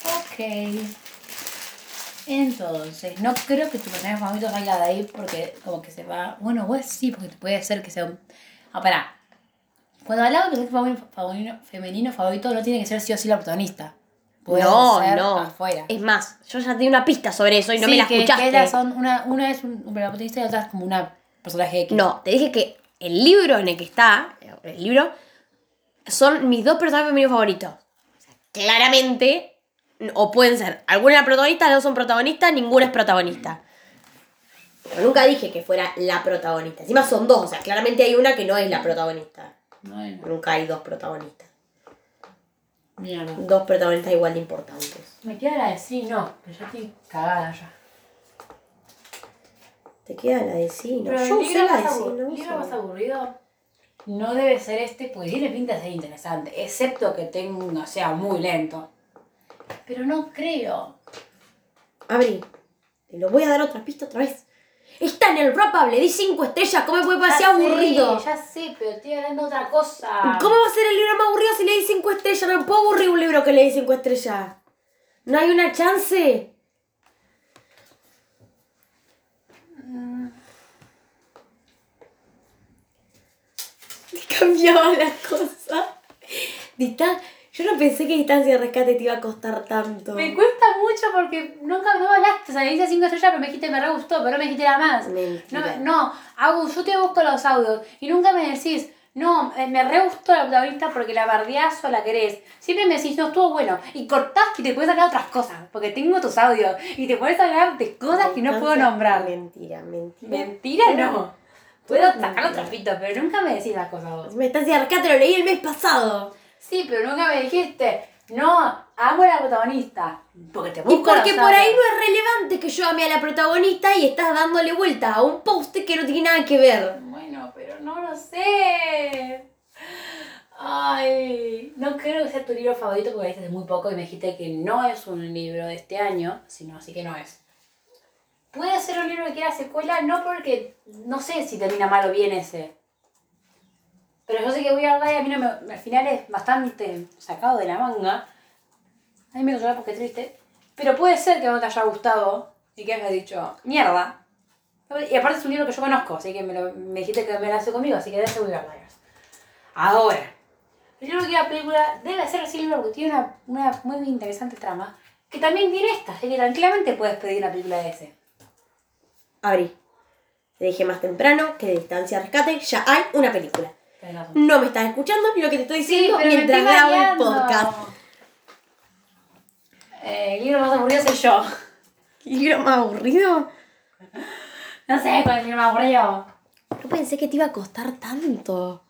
Ok. Entonces, no creo que tu personaje favorito salga de ahí porque como que se va... Bueno, pues sí, porque puede ser que sea un... Ah, pará. Cuando hablamos de personaje femenino, favorito no tiene que ser sí o sí la protagonista. Puede no, ser no. afuera. Es más, yo ya di una pista sobre eso y no Sí, me la que- escuchaste. que son una, una es un, una protagonista y otra es como una personaje X. No, te dije que el libro en el que está, el libro, son mis dos personajes femeninos favoritos. O sea, claramente, o pueden ser, alguna es la protagonista, las dos son protagonistas, ninguna es protagonista. Pero nunca dije que fuera la protagonista. Encima son dos, o sea, claramente hay una que no es la protagonista. Bueno, Nunca hay dos protagonistas. mierda. Dos protagonistas igual de importantes. Me queda la de sí, no, pero yo estoy cagada ya. Te queda la de sí, ¿no? Pero Yo el usé libro, la de más, sí, no libro más aburrido no debe ser este, porque tiene pinta de ser interesante, excepto que tenga, sea muy lento. Pero no creo. Abrí. Te lo voy a dar otra pista otra vez. Está en el rap le di cinco estrellas. ¿Cómo me puede parecer aburrido? ya sé, pero estoy hablando de otra cosa. ¿Cómo va a ser el libro más aburrido si le di cinco estrellas? No me puedo aburrir un libro que le di cinco estrellas. ¿No hay una chance? (laughs) Cambiaba la cosa. Yo no pensé que distancia de rescate te iba a costar tanto. Me cuesta mucho porque nunca no me hablaste. O sea, me dice 5 estrellas, pero me dijiste me re gustó, pero no me dijiste nada más. Mentira. No, no, Agus, yo te busco los audios y nunca me decís, no, eh, me re gustó la protagonista porque la bardeás o la querés. Siempre me decís, no, estuvo bueno. Y cortás y te puedes de otras cosas, porque tengo tus audios y te puedes hablar de cosas que no puedo nombrar. Mentira, mentira. Mentira, no. Puedo sacar los trapitos, pero nunca me decís las cosas vos. Me distancia de rescate lo leí el mes pasado. Sí, pero nunca me dijiste, no, amo a la protagonista. Porque te Y busco porque los por ahí no es relevante que yo ame a la protagonista y estás dándole vuelta a un post que no tiene nada que ver. Bueno, pero no lo sé. Ay, no creo que sea tu libro favorito porque leíste hace muy poco y me dijiste que no es un libro de este año, sino así que no es. Puede ser un libro que quiera secuela, no porque no sé si termina mal o bien ese. Pero yo sé que voy a a mí no me, al final es bastante sacado de la manga. A mí me llorar porque es triste. Pero puede ser que no te haya gustado y que hayas dicho, mierda. Y aparte es un libro que yo conozco, así que me, lo, me dijiste que me lo hace conmigo, así que de ese voy a hablar. Ahora, el libro que la película debe ser así porque tiene una, una muy interesante trama, que también tiene esta, así que tranquilamente puedes pedir una película de ese. Abrí. Te dije más temprano que de distancia rescate ya hay una película. No me estás escuchando ni lo que te estoy Sí, diciendo me mientras grabo el podcast. Eh, el libro más aburrido soy yo. ¿Libro más aburrido? No sé cuál es el libro más aburrido. No pensé que te iba a costar tanto.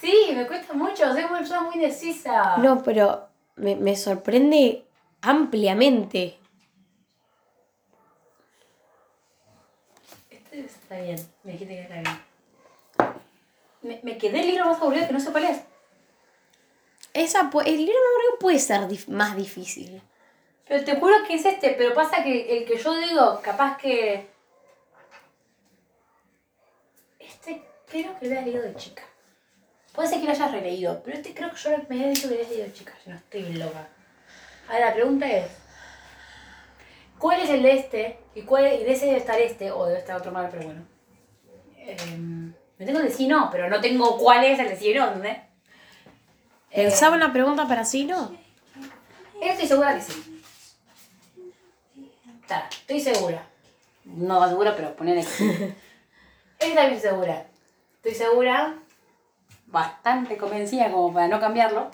Sí, me cuesta mucho, soy una persona muy indecisa. No, pero me, me sorprende ampliamente. Este está bien, me dijiste que está bien. Me, me quedé el libro más aburrido que no sé cuál es. Esa, el libro más aburrido puede ser dif- más difícil. Pero te juro que es este, pero pasa que el que yo digo, capaz que. Este creo que lo había leído de chica. Puede ser que lo hayas releído, pero este creo que yo me había dicho que lo habías leído de chica, si no estoy loca. Ahora la pregunta es: ¿cuál es el de este? ¿Y, cuál, y de ese debe estar este, o debe estar otro mal, pero bueno. Em, me tengo el de sí no, pero no tengo cuál es el de sí no, ¿entendés? ¿Pensaba una pregunta para sí, no? Estoy segura que sí. Está, estoy segura. No segura, pero ponele que sí. (laughs) Estoy también segura. Estoy segura, bastante convencida como para no cambiarlo.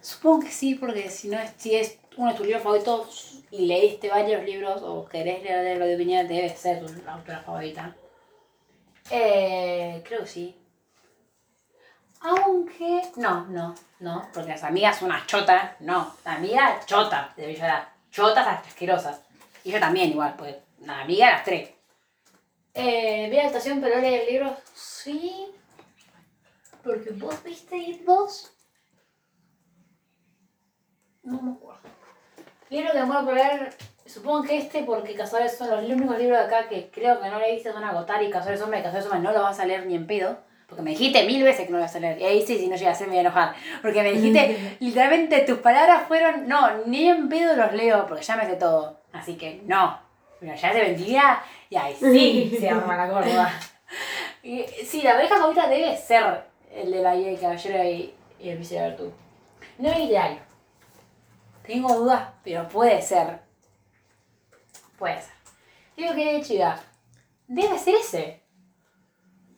Supongo que sí, porque si no es, si es uno de tus libros favoritos y leíste varios libros o querés leer lo de Piñera, debe ser tu autora favorita. Eh, creo que sí. Aunque. No, no, no. Porque las amigas son unas chotas. No, la amiga chota de Villará. Chotas asquerosas. Y yo también, igual, pues. La amiga las tres. Eh, vi la adaptación, pero el libro. Sí. Porque vos viste It 2. No me acuerdo. Libro que muero por leer. Supongo que este, porque Cazadores son los únicos libros de acá que creo que no leíste son Agotar y Cazadores Sombra. Y Cazadores Sombra no lo vas a leer ni en pedo. Porque me dijiste mil veces que no lo ibas a leer. Y ahí sí, si no llegas a me voy a enojar. Porque me dijiste, (laughs) literalmente tus palabras fueron, no, ni en pedo los leo, porque ya me sé todo. Así que no. Pero ya se vendía y ahí sí (laughs) se arma la gorda. Y, sí, la pareja favorita debe ser el de la guía del caballero y, y el príncipe de Virtud. No es ideal. Tengo dudas, pero puede ser. Puede ser. Digo que de chica. Debe ser ese.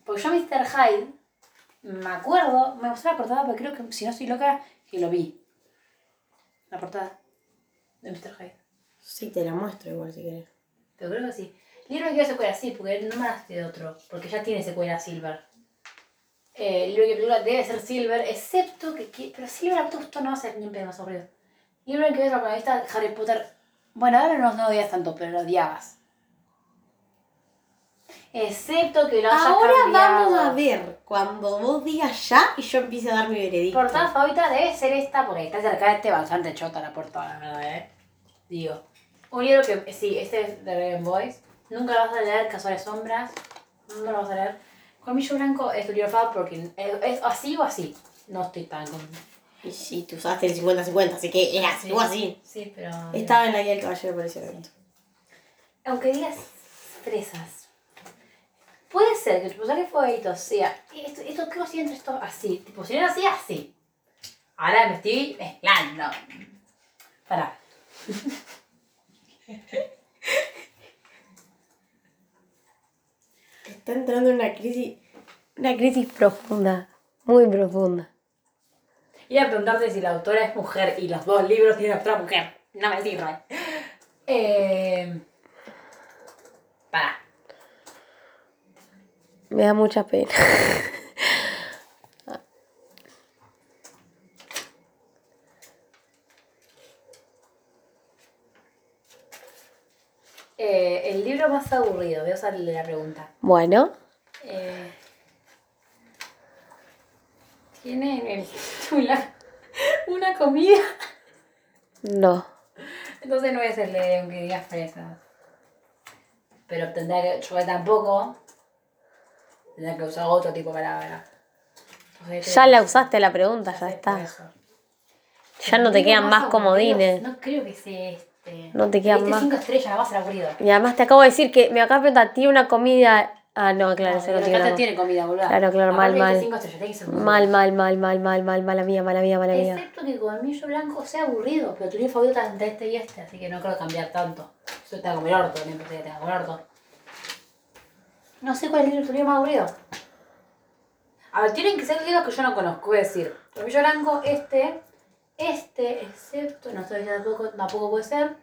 Porque yo Mr. Hyde, me acuerdo, me gustó la portada, pero creo que si no estoy loca, que lo vi. La portada de Mr. Hyde. Sí, te la muestro igual si querés. Pero creo que sí. Libro que quiero secuela sí, porque no me das de otro, porque ya tiene secuela Silver. Eh, libro que película debe ser Silver, excepto que, que- Pero Silver a gusto no va a ser ni un pedo más aburrido. Libro en que ves la protagonista Harry Potter. Bueno, ahora no, no odias tanto, pero lo odiabas. Excepto que lo hayas Ahora cambiado. vamos a ver cuando vos digas ya y yo empiece a dar mi veredicto. Portada favorita debe ser esta, porque está cerca de este bastante chota la portada, la verdad, eh. Digo. Un libro que, sí, este es de Raven Boys. Nunca lo vas a leer, Casuales Sombras. Nunca lo vas a leer. Colmillo Blanco es tu libro favorito porque es, es así o así. No estoy tan con. Y sí, tú usaste el 50-50, así que era así o así. Sí, pero. Estaba en la guía del caballero por ese. Aunque digas fresas. Puede ser que tu personaje favorito sea. Esto, esto creo que entre esto así. Tipo, si no era así, así. Ahora me estoy mezclando. Pará. Está entrando en una crisis. Una crisis profunda. Muy profunda. Iba a preguntarte si la autora es mujer y los dos libros tienen otra mujer. No me sirve. Eh. Pará. Me da mucha pena. Eh, el libro más aburrido, voy a usarle la pregunta. Bueno, Eh, ¿Tiene en el título (laughs) una comida? no. Entonces no es el de aunque digas fresas. Pero tendrá que, yo tampoco, tendrá que usar otro tipo de palabra. Entonces, Ya la usaste la pregunta, ya está. eso. Ya no te quedan más comodines. No creo que sea este. No te quedan este más. cinco estrellas, la va a ser aburrido. Y además te acabo de decir que me acaba de preguntar, ¿tiene una comida? Ah, no, claro, ese no tiene acá nada. tiene comida, boludo. Claro, claro, mal, mal. Mal, mal, mal, mal, mal, mal, mala mía, mala mía, mala mía. Excepto que Colmillo Blanco sea aburrido, pero favorito está entre este y este, así que no creo cambiar tanto. Eso está como el orto, no importa que tenga como el orto. No sé cuál es el libro- tu libro más aburrido. A ver, tienen que ser libros que yo no conozco, es decir, Colmillo Blanco, este, este, excepto, no sé, tampoco, tampoco puede ser.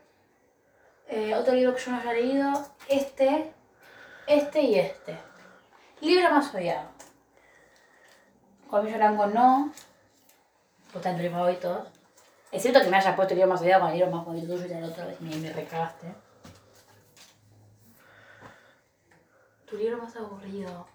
Eh, otro libro que yo no haya leído, este, este y este. Libro más odiado. Colmillo Blanco no. Pues entre mis favoritos. Es cierto que me hayas puesto el libro más odiado con el libro más favorito tuyo y el otro vez me, me recagaste. Tu libro más aburrido.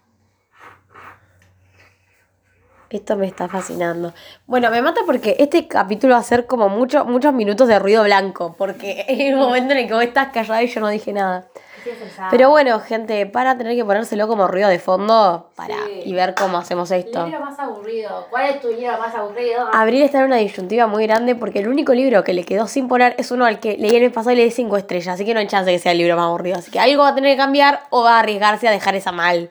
Esto me está fascinando. Bueno, me mata porque este capítulo va a ser como mucho, muchos minutos de ruido blanco, porque (laughs) es el momento en el que vos estás callada y yo no dije nada. Pero bueno, gente, para tener que ponérselo como ruido de fondo para Sí. y ver cómo hacemos esto. Libro más aburrido. ¿Cuál es tu libro más aburrido? Abril está en una disyuntiva muy grande porque el único libro que le quedó sin poner es uno al que leí el mes pasado y le di cinco estrellas, así que no hay chance que sea el libro más aburrido. Así que algo va a tener que cambiar o va a arriesgarse a dejar esa mal.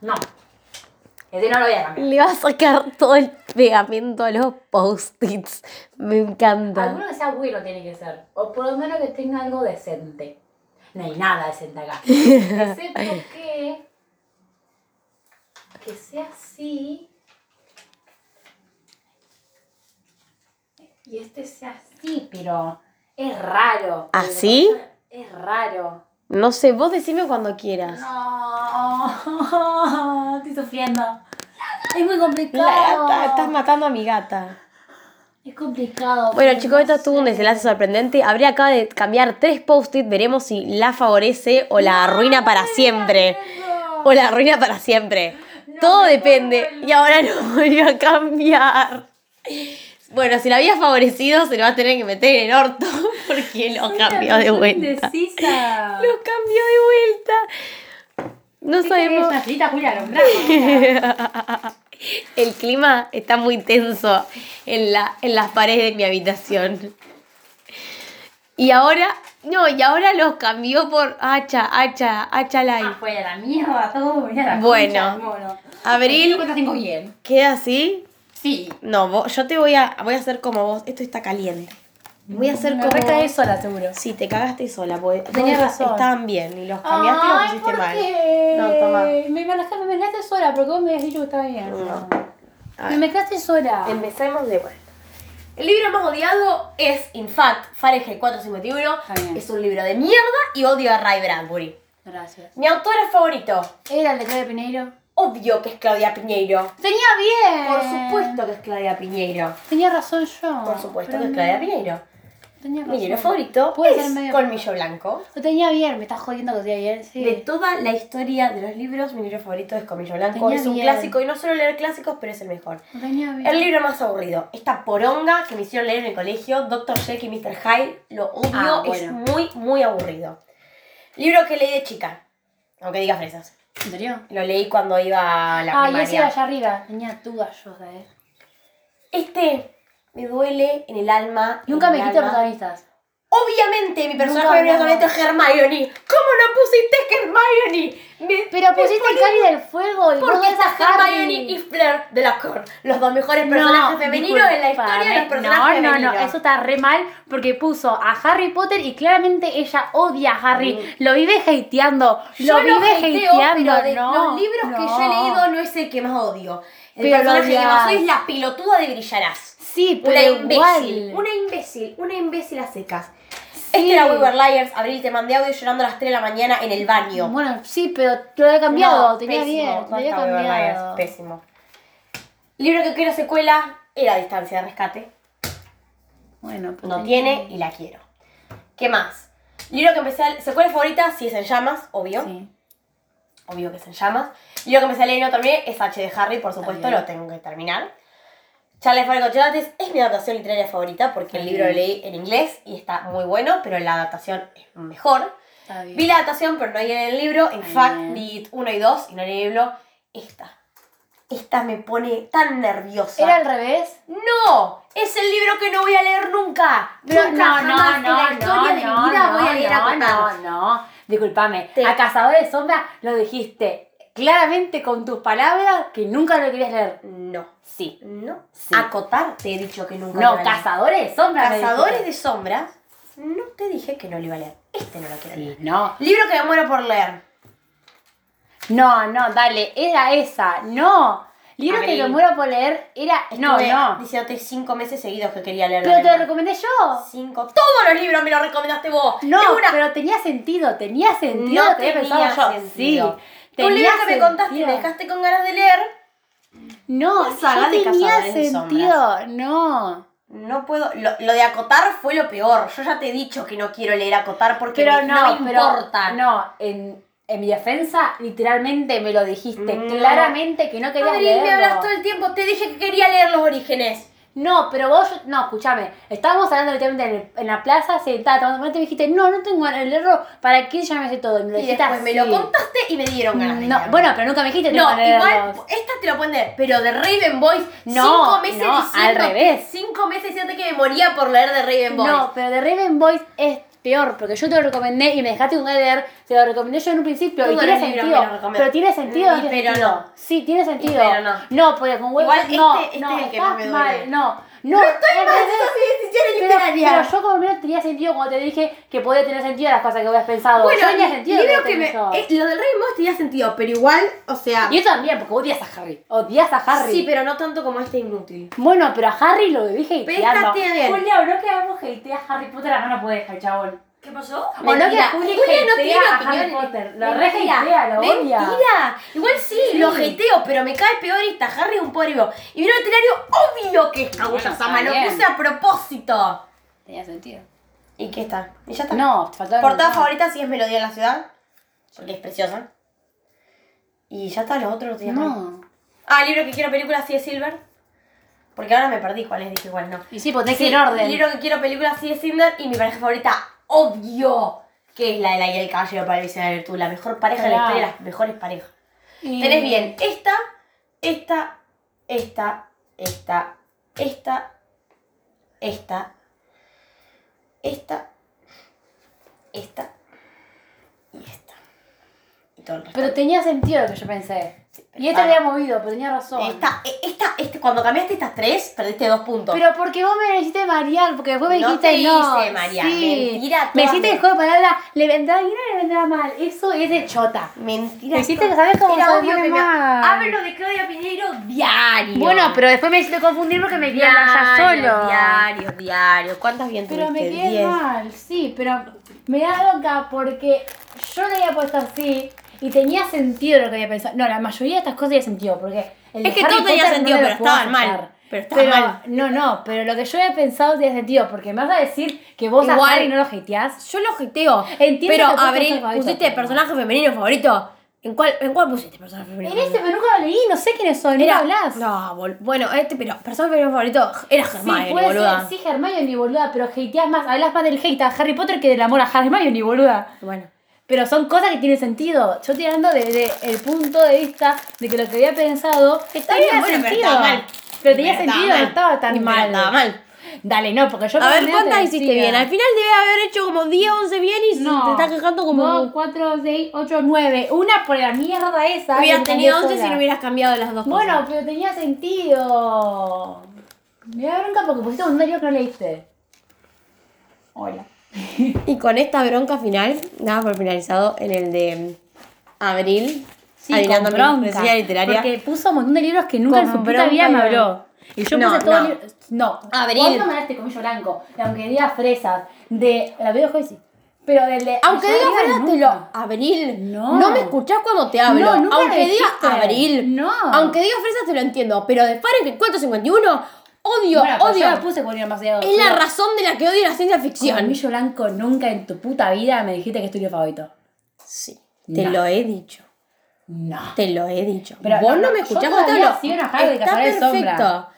No. Ese no lo voy a cambiar. Le va a sacar todo el pegamento a los post-its. Me encanta. Alguno que sea bueno tiene que ser. O por lo menos que tenga algo decente. No hay nada decente acá. (laughs) Excepto que. Que sea así. Y este sea así, pero es raro. ¿Así? Es raro. No sé, vos decime cuando quieras. No, (laughs) estoy sufriendo. Es muy La complicado. gata, estás matando a mi gata. Es complicado. Bueno, chicos, esto no estuvo un desenlace sorprendente. Habría acá de cambiar tres post-it. Veremos si la favorece o la arruina para siempre. O la arruina para siempre. Todo depende. Y ahora lo volvió a cambiar. Bueno, si la había favorecido, se lo va a tener que meter en el orto. (laughs) Porque lo cambió de vuelta. (laughs) Lo cambió de vuelta. No ¿Qué querés? sabemos. Una Julia. (laughs) El clima está muy tenso en, la, en las paredes de mi habitación. Y ahora, no, y ahora los cambió por hacha, hacha, hacha live. Fue a la mierda todo. voy a la Bueno. concha mono. Abril. Que tengo bien. ¿Queda así? Sí. No, vos- yo te voy a, voy a hacer como vos. Esto está caliente. Voy a hacer Me como recaí vos. sola, seguro. Sí, te cagaste sola, porque Tenías razón. estaban bien y los cambiaste y los Ay, pusiste ¿por mal. qué? No, toma. Me mezclaste, me mezclaste sola porque vos me habías dicho que estaba bien. No. Me mezclaste sola. Empecemos de vuelta. El libro más odiado es, in fact, Fahrenheit 451. Está bien. Es un libro de mierda y odio a Ray Bradbury. Gracias. Mi autora favorito. ¿Era el de Claudia Pineiro? Odio que es Claudia Piñeiro. Tenía bien. Por supuesto que es Claudia Piñeiro. Tenía razón yo. Por supuesto que es Claudia Piñeiro. Tenía Mi libro favorito es Colmillo Blanco. Lo tenía bien, me estás jodiendo que tenía bien. Sí. De toda la historia de los libros, mi libro favorito es Colmillo Blanco. Es un bien. clásico y no suelo leer clásicos, pero es el mejor. Lo tenía bien. El libro más aburrido. Esta poronga que me hicieron leer en el colegio, Dr. Jekyll y Mr. Hyde, lo odio, Ah, es bueno. muy, muy aburrido. Libro que leí de chica, aunque diga fresas. ¿En serio? Lo leí cuando iba a la Ah, y ese primaria. era allá arriba. Tenía yo de él. Este me duele en el alma. Nunca me alma. protagonistas. Obviamente mi personaje favorito es Hermione. ¿Cómo no pusiste Hermione? Me- Pero pusiste el Cali del fuego y Porque está a. Hermione y Fleur de la Cour, los dos mejores personajes femeninos en la historia de los personajes No, no, femeninos. no, eso está re mal porque puso a Harry Potter y claramente ella odia a Harry. Lo vive hateando. Yo lo vive hateo, hateando. pero de no, los libros que yo he no. leído no es el que más odio. El Pero personaje que más odio es la pelotuda de Brillarás. Sí, Una imbécil, igual. una imbécil, una imbécil a secas. Este era We Were Liars, Abril, te mandé audio llorando a las 3 de la mañana en el baño. Bueno, sí, pero lo había cambiado. No, tenía pésimo, bien. Lo había Liars, pésimo. Libro que quiero secuela era Distancia de Rescate. Bueno, pues No tiene y la quiero. ¿Qué más? Libro que empecé a... Secuela favorita, sí es en llamas, obvio. Sí. Obvio que es en llamas. Libro que empecé a leer y no terminé es H de Harry, por supuesto, lo tengo que terminar. Charles de Chocolates es mi adaptación literaria favorita porque el libro lo leí en inglés y está muy bueno, pero la adaptación es mejor. Vi la adaptación, pero no leí el libro. En fact, vi 1 y 2 y no leí el libro. Esta. Esta me pone tan nerviosa. ¿Era al revés? ¡No! Es el libro que no voy a leer nunca. Pero nunca jamás en la historia de mi vida voy a leer a no, Cotar. no, no. Disculpame. Te- A Cazadores de Sombra lo dijiste claramente con tus palabras que nunca lo querías leer. No. Sí. No. Sí. Acotar te he dicho que nunca No, lo leer. Cazadores de Sombra. me Cazadores de sombras. No te dije que no lo iba a leer. Este no lo quiero Sí, leer. no. Libro que me muero por leer. No, no, dale, era esa. No. Libro que me muero por leer era. No, Estuve no. Diciéndote cinco meses seguidos que quería leer. Pero te lo recomendé yo. Cinco. Todos los libros me los recomendaste vos. No, una- pero tenía sentido, tenía sentido no tenía sentido. Sí. Un libro que me contaste y me dejaste con ganas de leer. No, saga yo de tenía sentido. No. No puedo. Lo, lo de acotar fue lo peor. Yo ya te he dicho que no quiero leer acotar porque Pero me- no, me importa. no, en, en mi defensa literalmente me lo dijiste No. claramente que no querías Abril, me leerlo. hablas todo el tiempo. Te dije que quería leer los orígenes. No, pero vos, no, escúchame, estábamos hablando literalmente en, el- en la plaza sentada, tomando mate, y me dijiste, no, no tengo de leerlo, ¿para qué ya me sé todo? Y me lo Y dijiste después me lo así. contaste y me dieron ganas de No, leerlo. bueno, pero nunca me dijiste tengo No, igual, esta te lo pueden leer, pero de Raven Boys, No, cinco meses no, diciendo, al revés. Cinco meses diciendo que me moría por leer de Raven Boys. No, pero de Raven Boys es peor, porque yo te lo recomendé y me dejaste un ganas de leer, te lo recomendé yo en un principio y tiene sentido. Pero tiene sentido, tiene pero sentido. no. Sí, tiene sentido. pero no. No, porque con huevos Igual no, este- este no, es el que más me mal, duele. No. No, estoy al mal, decisiones Pero, literarias. pero yo como menos tenía sentido cuando te dije que podía tener sentido las cosas que habías pensado. Bueno, yo tenía sentido lo que me, eh, lo del Raven Boys tenía sentido, pero igual, o sea... Y eso también, porque odias a Harry. Odias a Harry. Sí, pero no tanto como este inútil. Bueno, pero a Harry lo dije Pero hateando. está bien. Julia, no que hagamos hate a Harry Potter, acá no puede dejar, chabón. ¿Qué pasó? O no que. Juli Julia no tiene a. Harry Potter. Lo Mentira. lo odia. Mentira. Igual sí, Sí. lo hateo, pero me cae peor esta. Harry es un vivo. Y mi literario, obvio que es Kaguya Sama. Lo bien. puse a propósito. Tenía sentido. ¿Y qué está? ¿Y ya está? No, te faltaba Portada no. favorita sí es Melodía en la ciudad. Porque es preciosa. Y ya está, los otros tenía mal. No. Ah, el libro que quiero película sí es Silver. Porque ahora me perdí cuál es, dije igual no. Y sí, pues tenés que ir en orden. El libro que quiero película sí es Cinder y mi pareja favorita, obvio que es la de la guía del caballero para el de la virtud, la mejor pareja de la historia las mejores parejas. Y- Tenés bien esta, esta, esta, esta, esta, esta, esta, esta y esta. Y todo el resto. Pero tenía sentido lo que yo pensé. Pero Y esta había movido, pero tenía razón. Esta, esta, este, cuando cambiaste estas tres, perdiste dos puntos. Pero porque vos me hiciste marear, porque después me No dijiste te no. hice marear, sí. mentira Me hiciste el juego de palabras, le vendrá bien o le vendrá mal. Eso es de chota. Mentira. Me hiciste que sabes cómo Era obvio que me hablo de Claudia Piñeiro diario. Bueno, pero después me hiciste confundir porque me quedé allá solo. Diario, diario. ¿Cuántas bien Pero me quedé Diez. mal, sí, pero me da loca porque yo le había puesto así y tenía sentido lo que había pensado. No, la mayoría de estas cosas tenía sentido porque. el Es que todo tenía Potter sentido, no pero estaban mal. Pero estaban mal. No, no, pero lo que yo había pensado tenía sentido porque me vas a decir que vos Igual. a Harry no lo hateás. Yo lo jeteo. Entiendo pero que Abril, pusiste personaje femenino favorito. ¿En cuál, ¿En cuál pusiste personaje femenino En este, pero nunca lo leí, no sé quiénes son, Era- ¿no hablas? No, bueno, este, pero personaje femenino favorito era Sí, Hermione, puede boluda. ser, sí, Hermione, boluda, pero hateás más, hablas más del hate a Harry Potter que del amor a Hermione, boluda. Bueno. Pero son cosas que tienen sentido. Yo estoy hablando desde el punto de vista de que lo que había pensado Está tenía bien, bueno, pero sentido. estaba mal. Pero tenía Pero sentido, no estaba tan Ni mal, mal. estaba mal. Dale, no, porque yo A ver, ¿cuántas te hiciste decía. bien? Al final debe haber hecho como 10, 11 bien y No. te estás quejando como... 2, 4, 6, 8, 9. Una por la mierda esa. hubieras tenido cambié 11 si sola. no hubieras cambiado las dos Bueno, cosas. pero tenía sentido. Me da bronca porque pusiste un diario que no leíste. Hola. (laughs) Y con esta bronca final, nada por finalizado en el de Abril, Sí, adivinando con bronca. literaria. Porque puso un montón de libros que nunca en su puta vida me habló. Y yo No, puse todo no. No. Abril. Vos no mandaste comillo blanco. Y aunque diga fresas. De. La veo hoy sí. Pero del de. Aunque arriba, Fresas, te lo. Abril. No. me escuchás cuando te hablo. No, nunca lo Aunque dijiste. Abril. No. Aunque digas Fresas, te lo entiendo. Pero de Fahrenheit 451, odio, Bueno, odio. Yo la puse era más allá. Es la razón de la que odio la ciencia ficción. Comillo blanco nunca en tu puta vida me dijiste que es tu libro favorito. Sí, te No. lo he dicho. No. Te lo he dicho. Pero Vos no, no, me escuchás cuando te hablo. Está de Sombra. perfecto.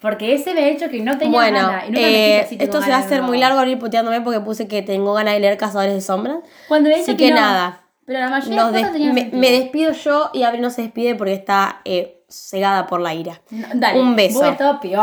Porque ese me ha hecho que no tenía Bueno, ganas. Y nunca me eh, así, tengo esto se va a hacer muy largo abrir puteándome porque puse que tengo ganas de leer Cazadores de Sombras. Cuando me Así que, que, no. nada. Pero la mayoría de las cosas me, me despido yo y Abril no se despide porque está eh, cegada por la ira. No, dale, Un beso. Vos peor.